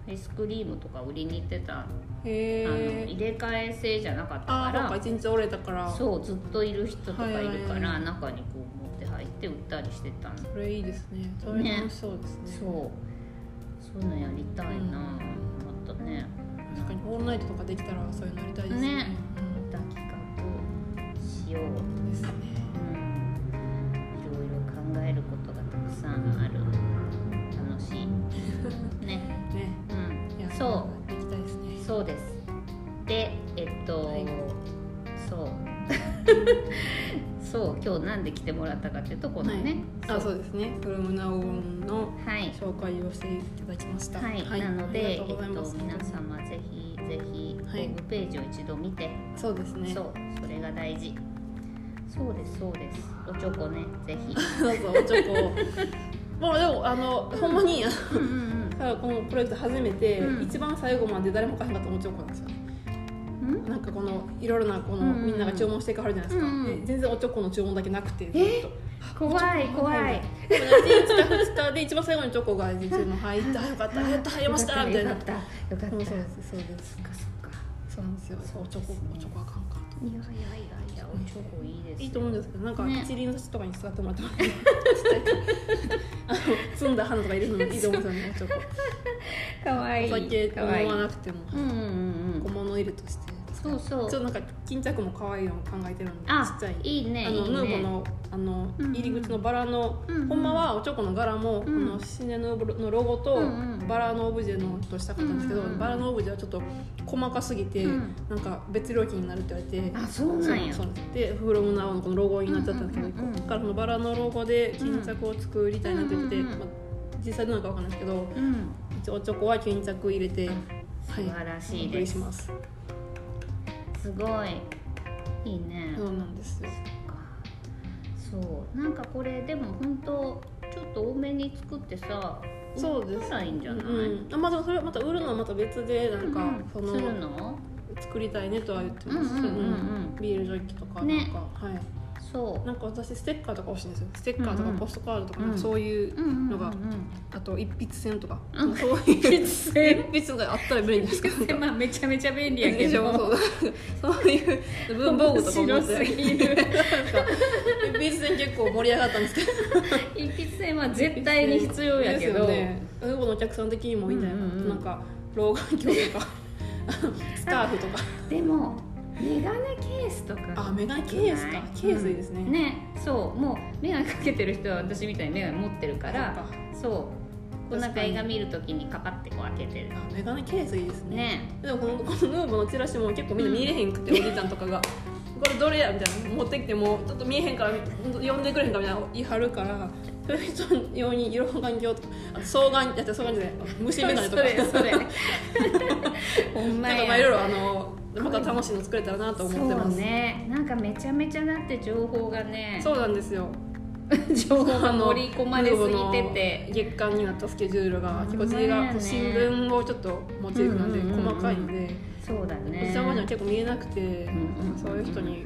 アイスクリームとか売りに行ってた、あの入れ替え制じゃなかったかから一日折れたから。そそうずっといる人とかいるから、中にこう持って入って売ったりしてたの。れいいですね。それ楽しそうですね。そう。そういうのやりたいな、うん。またね。確かにオールナイトとかできたらそういうのやりたいですね。ね。また企画しよう。うんですねえることがたくさんある楽しい。<laughs> ね。ね。うん。そできたいですね。うそうです。でえっと、はい。そう。<laughs> そう今日なんで来てもらったかっていうとこのね、あそう。ですね。フロムナオンのはい。紹介をしていただきました。はい、なので、あえっと皆様ぜひぜひホはい。ームページを一度見て、そうですね。そう。それが大事そうですそうです。おちょこねぜひ。そうそうおちょこ。<laughs> まあでもあのほんまにあのうんうん。このプロジェクト初めて、うん。一番最後まで誰も買えなかったおちょこなんですよ。ねうん？なんかこのいろいろなこの、うんうんみんなが注文していかはるじゃないですか、うんうんで全然おちょこの注文だけなくてずっと。え怖い。怖い。<laughs> でもね1日か2日で一番最後にチョコが入ったあよかったやっと入りましたみたいな。よかったよかった。そうそうですそうです。そっかそっか。そうなんですよ。そうおチョコおチョコあかんいやいやいやいやおちょこいいですよ。いいと思うんですけどなんかね。一輪の土とかに使ってもら <laughs> ってもあの摘んだ花とか入れるのもいいと思うんですよねおチョコかわいい。お酒飲まなくてもうんうんうん。小物入れとして。そうそう。ちょっとなんか巾着も可愛いのを考えてるんでちあっちゃい。いいねあのヌーボのあの入り口のバラの、うんほんまはおちょこの柄も、うんあのシネヌーボのロゴとバラのオブジェのとしたかったんですけど、バラのオブジェはちょっと細かすぎて、うん。なんか別料金になるって言われて。あそうなんや。そうでフロムナウのこのロゴになっちゃったんですけど、ここからそのバラのロゴで巾着を作りたいなって言ってまあ実際どうなのかわかんないですけどうん。一応おちょこは巾着入れて、素晴らしいお送りしますすごい。いいね。そうなんですよ。そそう。なんかこれでも本当ちょっと多めに作ってさそうですらいいんじゃない、うん、あまあでもそれまた売るのはまた別でなんか、うん。そするの？の作りたいねとは言ってます、うんうんうんうんビールジョッキとかなんか、ね。はいそう。なんか私ステッカーとか欲しいんですよ。ステッカーとかポストカードとか、うん。そういうのがあと一筆線とか、うん。そういう筆線一筆があったら便利ですけど。まあめちゃめちゃ便利やけど。そう。そういう文房具とか面持って。白すぎる。一筆線結構盛り上がったんですけど一筆線は絶対に必要やけど、ですよね。のお客さん的にもいいんじゃないかな、うんうんうん。なんか老眼鏡とか。<laughs> スカーフとか。でもメガネケースとか。あメガネケースか。ケースいいですね。うんねそう。もうメガネかけてる人は私みたいにメガネ持ってるからそう。こうなんか映画見るときにカパってこう開けてる。あメガネケースいいですね。ね。でもこの <laughs> このヌーボのチラシも結構みんな見えへんくて、おじいちゃんとかが「<laughs> これどれや?」みたいな。持ってきてもちょっと見えへんから呼んでくれへんかみたいな言い張るからそういう人用に色眼鏡とか双眼やって双眼じゃない。虫眼鏡とか。それそれほんまや。なんかまあいろいろあのまた楽しいの作れたらなと思ってます。そうね。なんかめちゃめちゃだって情報がね。そうなんですよ。<laughs> 情報が盛り込まれすぎてて。月間になったスケジュールが結構字が新聞をちょっとモチーフなんで細かいんで。そうだおね。じさまには結構見えなくてそういう人に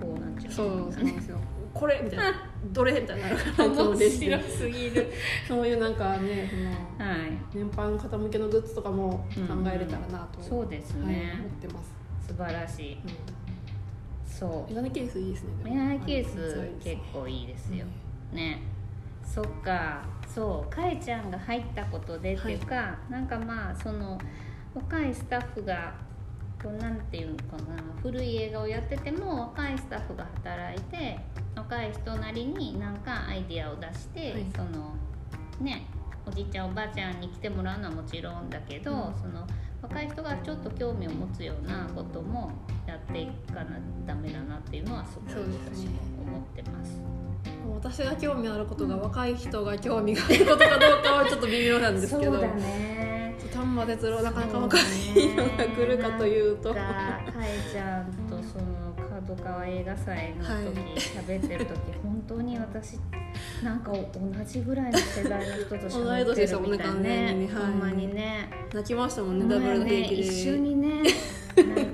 こうなっちゃうそうそうなんですよ。これみたいな。<laughs> どれみたいになるから面白すぎる。そういうなんかねそのはい年配の方向けのグッズとかも考えれたらなと、そうですはい、ね思ってます、素晴らしい。うんそう。メガネケースいいですねメガネケース結構いいですよ、ね。そっか。そう。かえちゃんが入ったことでっていうか、なんかまあその若いスタッフがこうなんていうのかな古い映画をやってても若いスタッフが働いて若い人なりになんかアイディアを出して、はい。そのねおじいちゃんおばあちゃんに来てもらうのはもちろんだけど、うん。その若い人がちょっと興味を持つようなこともやっていかなダメだなっていうのはすごい私も思ってます。私が興味あることが若い人が興味があることかどうかはちょっと微妙なんですけど丹波哲郎なかなか若いのが来るかというとかえちゃんとその角川映画祭の時喋、ってる時 <laughs> 本当に私なんか同じぐらいの世代の人と喋ってるみたいね完全にはい。ほんまにね。泣きましたもんねダブルの平気で。一緒にね <laughs>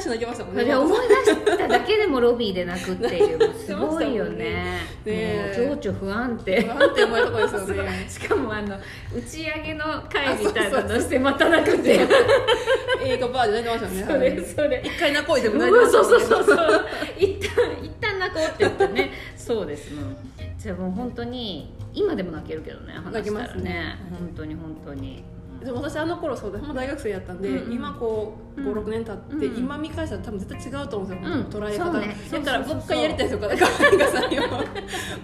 出して泣きましたもんね思い出しただけでもロビーで泣くっていう <laughs> すごいよね。ね情緒不安定。なんて思いとこですよね。<laughs> しかもあの打ち上げの会みたいなのしてまた泣くっていう。<laughs> 映画バーで泣いてましたねそれそれ。一回泣こうでもう泣いてましたそうそうそう一旦一旦泣こうって言ってね。そうですもんじゃあもう本当に今でも泣けるけどね話泣きしたらね。ますね。本当に本当にでも私あの頃そうでほんま大学生やったんで、うんうん今こううん56年経って、うん今見返したら多分絶対違うと思うんですよ、うん捉え方が、そうねだからもう一回やりたいですよだから映画祭をもう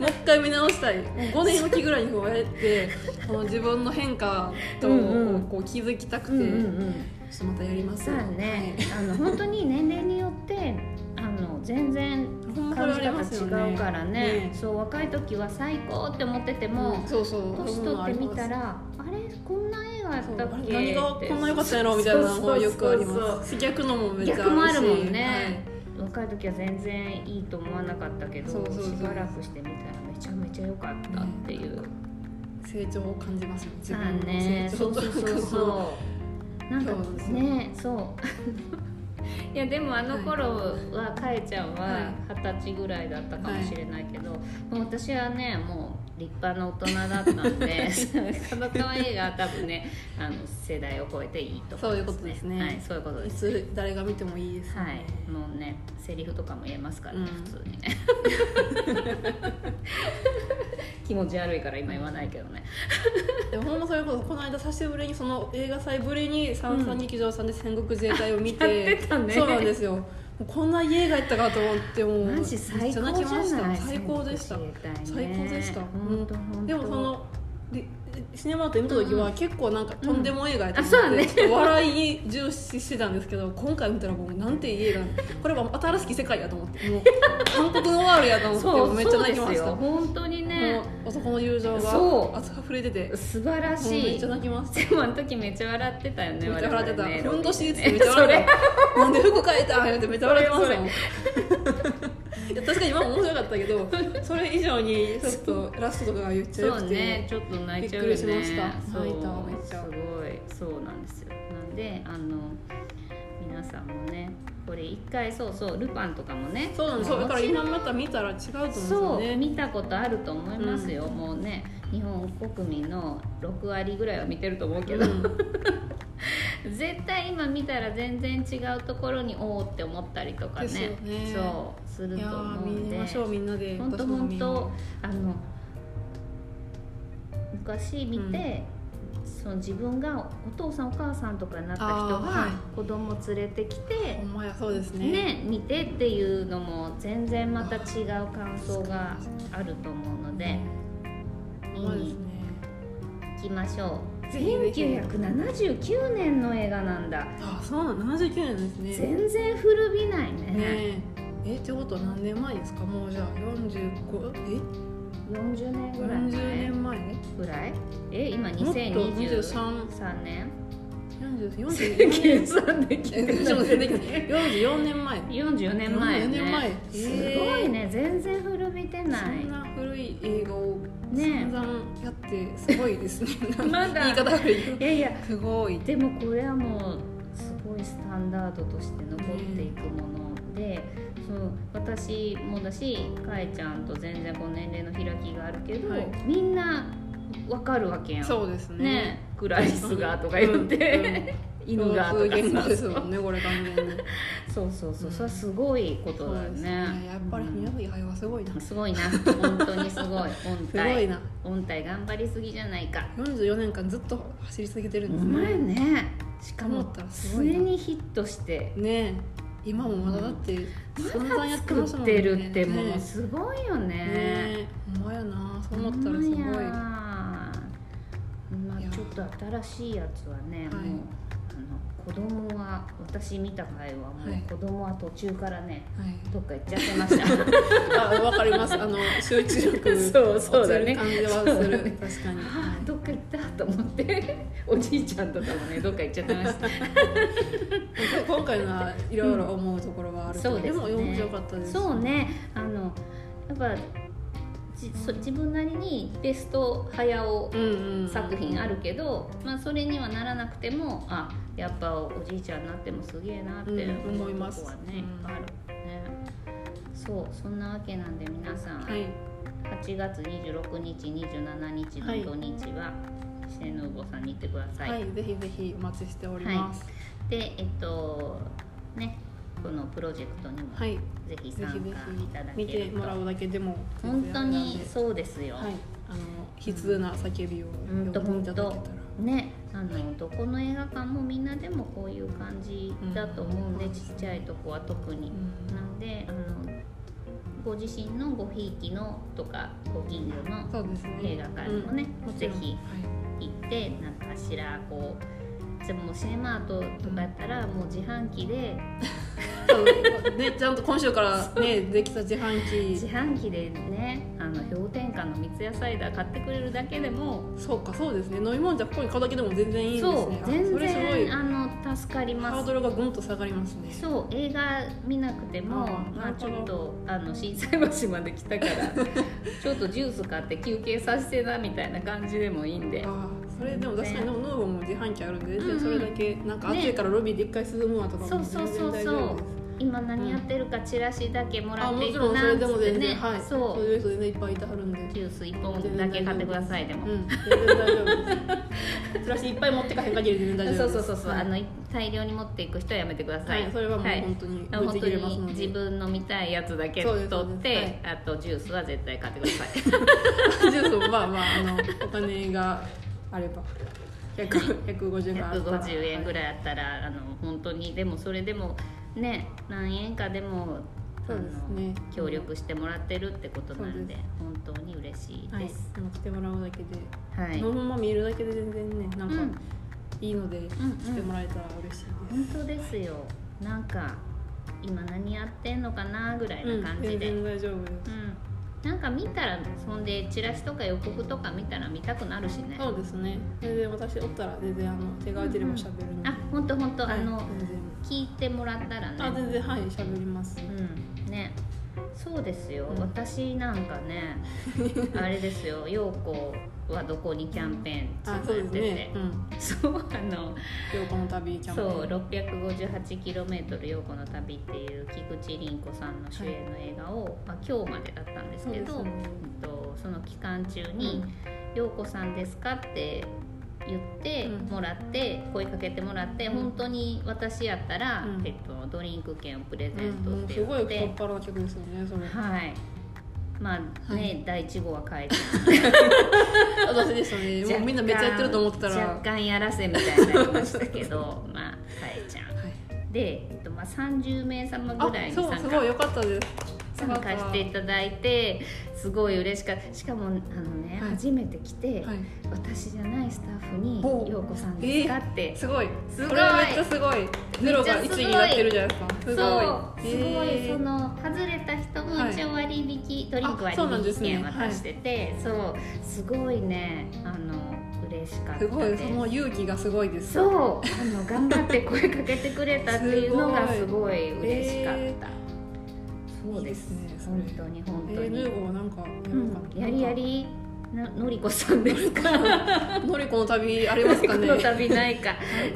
一回見直したい。もう5年おきぐらいにこうやってこの自分の変化とうんうんこう気づきたくて、うんうんうんちょっとまたやりますそうね、あの本当に年齢によってあの全然感じ方違うからねねそう若い時は最高って思ってても、そうそう年取ってみたらこんな映画やったっけ何がこんな良かったんやろみたいなのもよくあります。逆のもめっちゃあるし逆もあるもんね、若い時は全然いいと思わなかったけどそうそうしばらくしてみたらめちゃめちゃ良かったっていう、はい成長を感じますよ自分のね。成長とそうそうそうそう。<laughs> なんかね。そう。<laughs> いやでもあの頃はかえちゃんは二十歳ぐらいだったかもしれないけど、もう私はねもう立派な大人だったんで角川映画は多分ねあの世代を超えていいとね、そういうことですね。はいそういうことでいすつ誰が見てもいいですね、はいもうねセリフとかも言えますからね、うん。普通にね。<laughs> 気持ち悪いから今言わないけどね。<laughs> でもほんまそれこそこの間久しぶりにその映画祭ぶりに三三劇場さんで戦国自衛隊を見て、<laughs> やってたね。そうなんですよこんないい映画やったかと思ってもうマジ最高じゃない最高でした、最高でした。本当本当。でもそのでシネマートで見た時は結構なんかとんでも映画やと思うんあそうだね。笑いに重視してたんですけど今回見たらもうなんていい映画これは新しき世界やと思ってもう韓国のワールやと思ってめっちゃ泣きました。本当にね。男の友情が熱く溢れてて素晴らしい。めっちゃ泣きましたでもあの時めっちゃ笑ってたよねめっちゃ笑ってた、ふんどしつってねめっちゃ笑ってそたなんで服変えたんってめっちゃ笑ってましたもん確かに今も面白かったけど <laughs> それ以上にちょっとラストとかが言っちゃうくて、ね。ちょっと泣いちゃうよね。びっくりしました。そう泣いためっちゃ。すごいそうなんですよ。なんであの皆さんもねこれ一回そうそうルパンとかもねそうなんです。そうだから今また見たら違うと思うんですそう、よね見たことあると思いますよ、もうね日本国民の6割ぐらいは見てると思うけど、うん。<laughs> 絶対今見たら全然違うところにおおって思ったりとかね。ね。そうすると思ーうんで。みんなで。本当本当あの昔見て、その自分がお父さんお母さんとかになった人がはい。子供連れてきうてほ、んまやそうですね。ね見てっていうのも全然また違う感想があると思うのでほんまですね行きましょう。ぜひぜひ1979年の映画なんだ。あそうなん79年ですね。全然古びないね。ねえ。えってことは何年前ですか？もうじゃあ45え？40年ぐらい40前年前？ぐらい？え今もっと2023 23年40計44算できてえちょっと待って44年前。40年前。よ44年前。ねえすーごいね。全然古びてない。そんな古い映画をね散々やってすごいですね。<laughs> まだ。言い方悪いいやいや。すごい。でもこれはもうすごいスタンダードとして残っていくもので、そう私もだしかえちゃんと全然こう年齢の開きがあるけど、はい。みんなわかるわけやん。そうですね。ねクラリスがとか言って、犬がとかですさもんねこれ完全に。<laughs> そうそうそう、うん。それはすごいことだよね。ね。やっぱり宮崎駿はすごいな。すごいな。本当にすごい。<laughs> 音すごい体な。音体頑張りすぎじゃないか。44年間ずっと走り続けてるんうですまいねねしかも常にヒットして。ね。え今もまだだって散々やって作ますもんねってるってもね。うすごいよね。ねえほんまやな。そう思ったらすごい。まあちょっと新しいやつはね、はい。もう子供は私見た回はもはい。う子供は途中からねはい。どっか行っちゃってました。<laughs> あわかります。あの集中力 <laughs> そうそうだね。落ちる感じはする。ね。確かに。あーどっか行ったと思って。<laughs> おじいちゃんとかもねどっか行っちゃってました。今回のはいろいろ思うところはあるけど、そうですね。も面白かったです。そうね。あのやっぱ自分なりにベスト早尾作品あるけど、まあ、それにはならなくてもあやっぱおじいちゃんになってもすげえなってうん思いますはね、うんいっぱいあるね。そうそんなわけなんで皆さん、はい。8月26日27日の土日はシェヌーボさんに行ってください、はい、ぜひぜひお待ちしております。でえっとねこのプロジェクトにもはい、ぜひ参加いただひけると見てもらうだけでも本当にそうですよ、はい。あの悲痛な叫びをうんでいただけたら。ねあのどこの映画館もみんなでもこういう感じだと思うんで、うん。ちっちゃいとこは特に、うん。なんであのご自身のごひいきのとかご近所の映画館にもね、うん。ぜひはい行ってなんかしらこうでもシネマートとかやったらもう自販機で <laughs> ね、ちゃんと今週からねできた自販自機販機でねあの氷点下の三ツ矢サイダー買ってくれるだけでもそうかそうですね。飲み物じゃここに買うだけでも全然いいんですそうねそれすごい。然あの助かります。ハードルがぐんと下がりますね。そう映画見なくてもまあちょっとあの心斎橋まで来たから <laughs> ちょっとジュース買って休憩させてなみたいな感じでもいいんでそれでも確かにヌーボーも自販機あるんで、うんうん。それだけなんか暑いからロビーで一回涼むわとかそうも全そうそう。然大丈そう夫です。今何やってるかチラシだけもらっていくちろんそれでなっても全然、ねはい。そそういう人全然いっぱいいてはるんで。ジュース1本だけ買ってくださいでも、うん全然大丈夫です。チラシいっぱい持ってかへん限り全然大丈夫です。<laughs> そうそうそうそう、はい。あの大量に持っていく人はやめてください、はいそれはもうはい。本当にあの本当にで自分の見たいやつだけそう取って、です。あとジュースは絶対買ってください。<laughs> ジュースもまあまああのお金があれば。100 150円があったら150円ぐい。らいあったら、あの本当に。でもそれでもね何円かでもそうですね。協力してもらってるってことなんで本当に嬉しいはい。ですあの来てもらうだけで、はい、そのまま見えるだけで全然ねなんかうん。いいので、うん来てもらえたら嬉しいです、本当ですよ。なんか今何やってんのかなぐらいな感じで、全然大丈夫です、うんなんか見たらそんでチラシとか予告とか見たら見たくなるしね。そうですね。全然私おったら全然あの手が空いてれば喋るの。で、あ本当本当、はいあの聞いてもらったらね。あ全然はい喋ります。うん。ね。そうですよ、うん。私なんかねあれですよ。陽子はどこにキャンペーンあそうですやってて。ね。うん。そうあの陽子の旅キャンペそうーン 658km 陽子の旅っていう菊池凛子さんの主演の映画を、まあ、今日までだったんですけどね。うんとその期間中に「陽子さんですか?」って言ってうん。もらって、声かけてもらって、うん。本当に私やったら、うん。えっと、ドリンク券をプレゼントうんってすごい太っ腹な曲ですよねそれ。はいまあね、はい。第1号は変えて私でしたねもうみんなめっちゃやってると思ってたら。若干やらせみたいになりましたけど <laughs> まあかえちゃん。はい。で、えっとまあ、30名様ぐらいあに参そうすごい加良かったです参加していただいてすごい嬉しかった。しかもあのね、はい。初めて来て、はい。私じゃないスタッフにほう「陽子さんですか?」って、すごい。すごい。これはめっちゃすごい。ゼロがめっちゃすごい。1になってるじゃないですか。すごい。そうすごい。その外れた人も一応割引、ドリンク割ですね引券渡しててそう,、すごいねあの嬉しかったす。ごい。その勇気がすごいです。そうあの頑張って声かけてくれたっていうのがすすごい嬉しかった、へそうですね。本当に本当えー、に、ヌーゴはなんかやろうかうん、やりやりなのりこさんですか？<laughs> のりこの旅ありますかね？この旅ないか。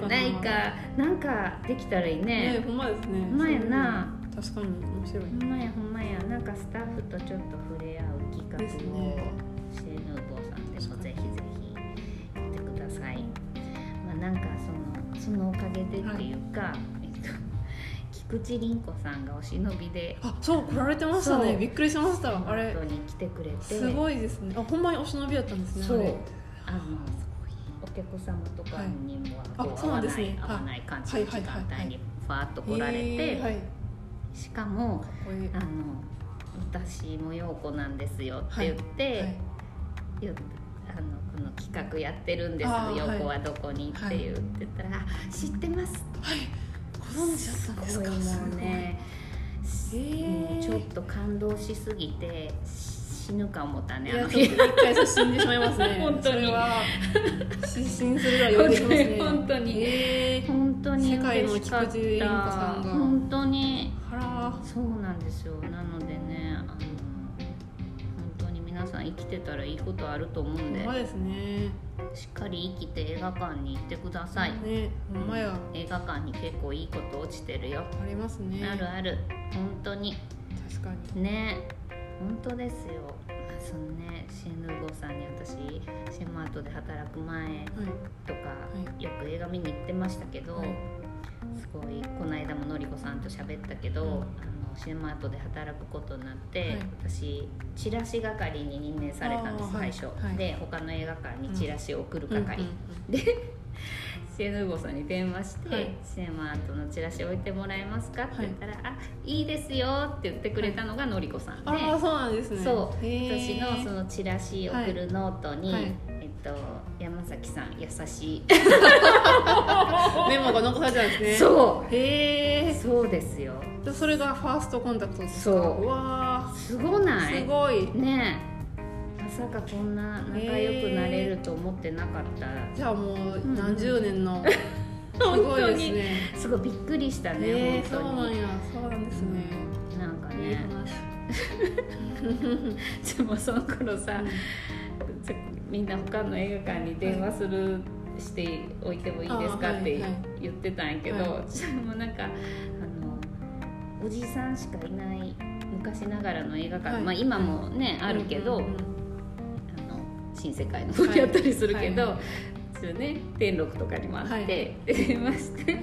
ないかな。んかできたらいいね。ねほんまですね。ほんまやな。確かに面白いほんまやほんまや。なんかスタッフとちょっと触れ合う企画を、ね。シェヌーボーさんでもぜひぜひやってください。まあなんかそのそのおかげでっていうか、えっと菊池凛子さんがお忍びであそう来られてましたね。びっくりしました。あれ。本当に来てくれて。すごいですね。あほんまにお忍びやったんですねそう。あのお客様とかにも合わないね合わない感じの時間帯にファーッと来られて、しかもあの私も陽子なんですよって言って、あのこの企画やってるんです陽子はどこにって言ってたら、あ知ってますはいご存知だったんですか？すごい。もうねすごいへー。もうちょっと感動しすぎて死ぬか思ったねあの日。一回死んでしまいますね。<laughs> 本当に。失神するぐらいますね。本当に。へー。本当に。世界の菊池凛子さんが。本当に。そうなんですよ。なのでね皆さん生きてたらいいことあると思うんでほんまですね。しっかり生きて映画館に行ってください、ねほんまや。映画館に結構いいこと落ちてるよ、ありますね。あるある。本当に。確かに。ね。本当ですよ。そのねシェヌーゴーさんに私シェマートで働く前はい。とか、よく映画見に行ってましたけど、はい。すごいこの間ものりこさんと喋ったけど、うんシェマートで働くことになって、はい。私チラシ係に任命されたんです最初、はい。で他の映画館にチラシを送る係、でシェヌーゴーさんに電話して、はい。シェマートのチラシ置いてもらえますか?」って言ったら「あいいですよ」って言ってくれたのがのりこさんで、ああそうなんですね。そう。私のそのチラシ送るノートに、と、山崎さん優しい。<laughs> メモが残されてたんですね。そへえ。うそうですよ。それがファーストコンタクトですか？そう。うわすごなーい？すごい。ねえ。まさかこんな仲良くなれると思ってなかった、じゃあもううん何十年のすごいですね。すごいびっくりしたね、えー、そうなんや。そうなんですね。なんかいいね話 <laughs> でもその頃さ、ちょみんな他の映画館に電話する、しておいてもいいですかってはいはい言ってたんやけど、はい私もなんかあのおじさんしかいない昔ながらの映画館、はい。まあ今もね、あるけど、うんうんうん。あの新世界の方やったりするけど、はい。はそうね天禄とかにもあって、はい。電話してはい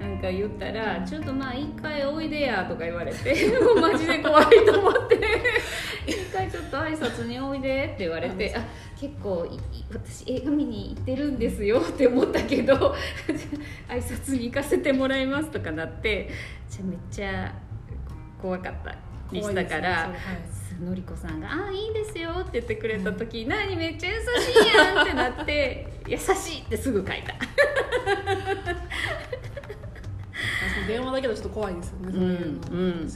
なんか言ったら「ちょっとまあ一回おいでや」とか言われて <laughs> もうマジで怖いと思って <laughs>「一回ちょっと挨拶においで」って言われて「あ結構私映画見に行ってるんですよ」って思ったけど <laughs> 挨拶に行かせてもらいますとかなってじゃめっちゃ怖かった。りしたから。のりこさんが「ああいいですよ」って言ってくれた時「何めっちゃ優しいやん」ってなって「優しい」ってすぐ書いた電話だけどちょっと怖いですよねそういうのうんうん。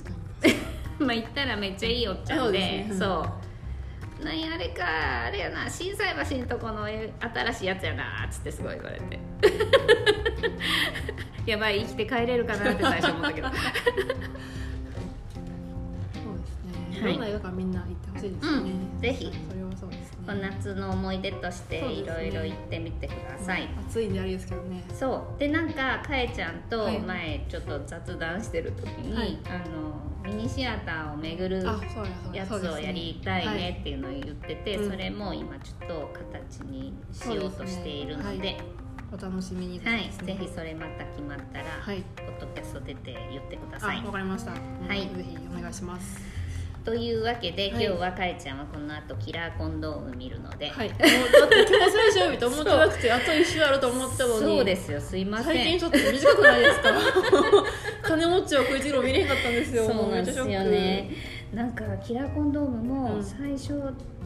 <laughs> まあ言ったらめっちゃいいおっちゃんでね。そう。何あれかあれやな心斎橋のとこのえ新しいやつやなっつってすごい言われて。<laughs> やばい生きて帰れるかなって最初思ったけど。に <laughs> そうでい。ろんな映画館みんな行ってほしいですね、うんぜひ。それはそう夏の思い出としていろいろ行ってみてください、暑いんであれですけどね。そう。でなんかかえちゃんとはい。前ちょっと雑談してる時に、はい。あのミニシアターを巡るやつをやりたいねっていうのを言ってて、はいそれも今ちょっと形にしようとしているのでそうですお楽しみにはい。ぜひそれまた決まったら、はい。ポッドキャスト出て言ってください。あわかりました。い。ぜひお願いしますというわけで、はい。今日はかえちゃんはこの後キラーコンドーム見るので、はい。もうだって今日最終日と思ってなくてあと一週あると思ってたのに。そうですよすいません。最近ちょっと短くないですか？<laughs> 金持ちは食い次郎見れへんかったんですよ。そうなんですよね。なんかキラーコンドームもうん。最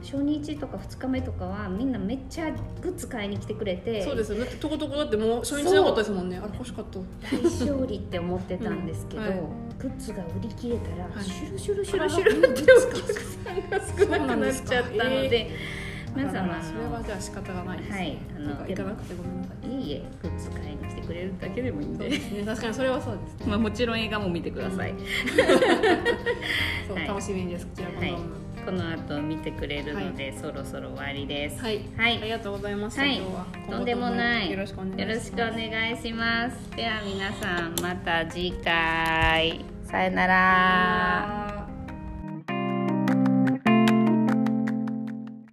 初、初日とか2日目とかはみんなめっちゃグッズ買いに来てくれてクそうですよだってとことこだってもう初日なかったですもんね。あれ欲しかった大勝利って思ってたんですけど、うんはい。グッズが売り切れたら、はい。シュルシュルシュルシュルってお客さんが少なくなっちゃったので皆様あそれはのじゃあ仕方がないですねはいあの行かなくてごめんなさいいいえグッズ買いに来てくれるだけでもいいんでね確かにそれはそうですねまあもちろん映画も見てください、そう、はい楽しみですこちらこはいそこの後見てくれるので、そろそろ終わりです。はい、はい。ありがとうございました、はい。今日は。とんでもない。よろしくお願いします。よろしくお願いします。では皆さんまた次回。さよなら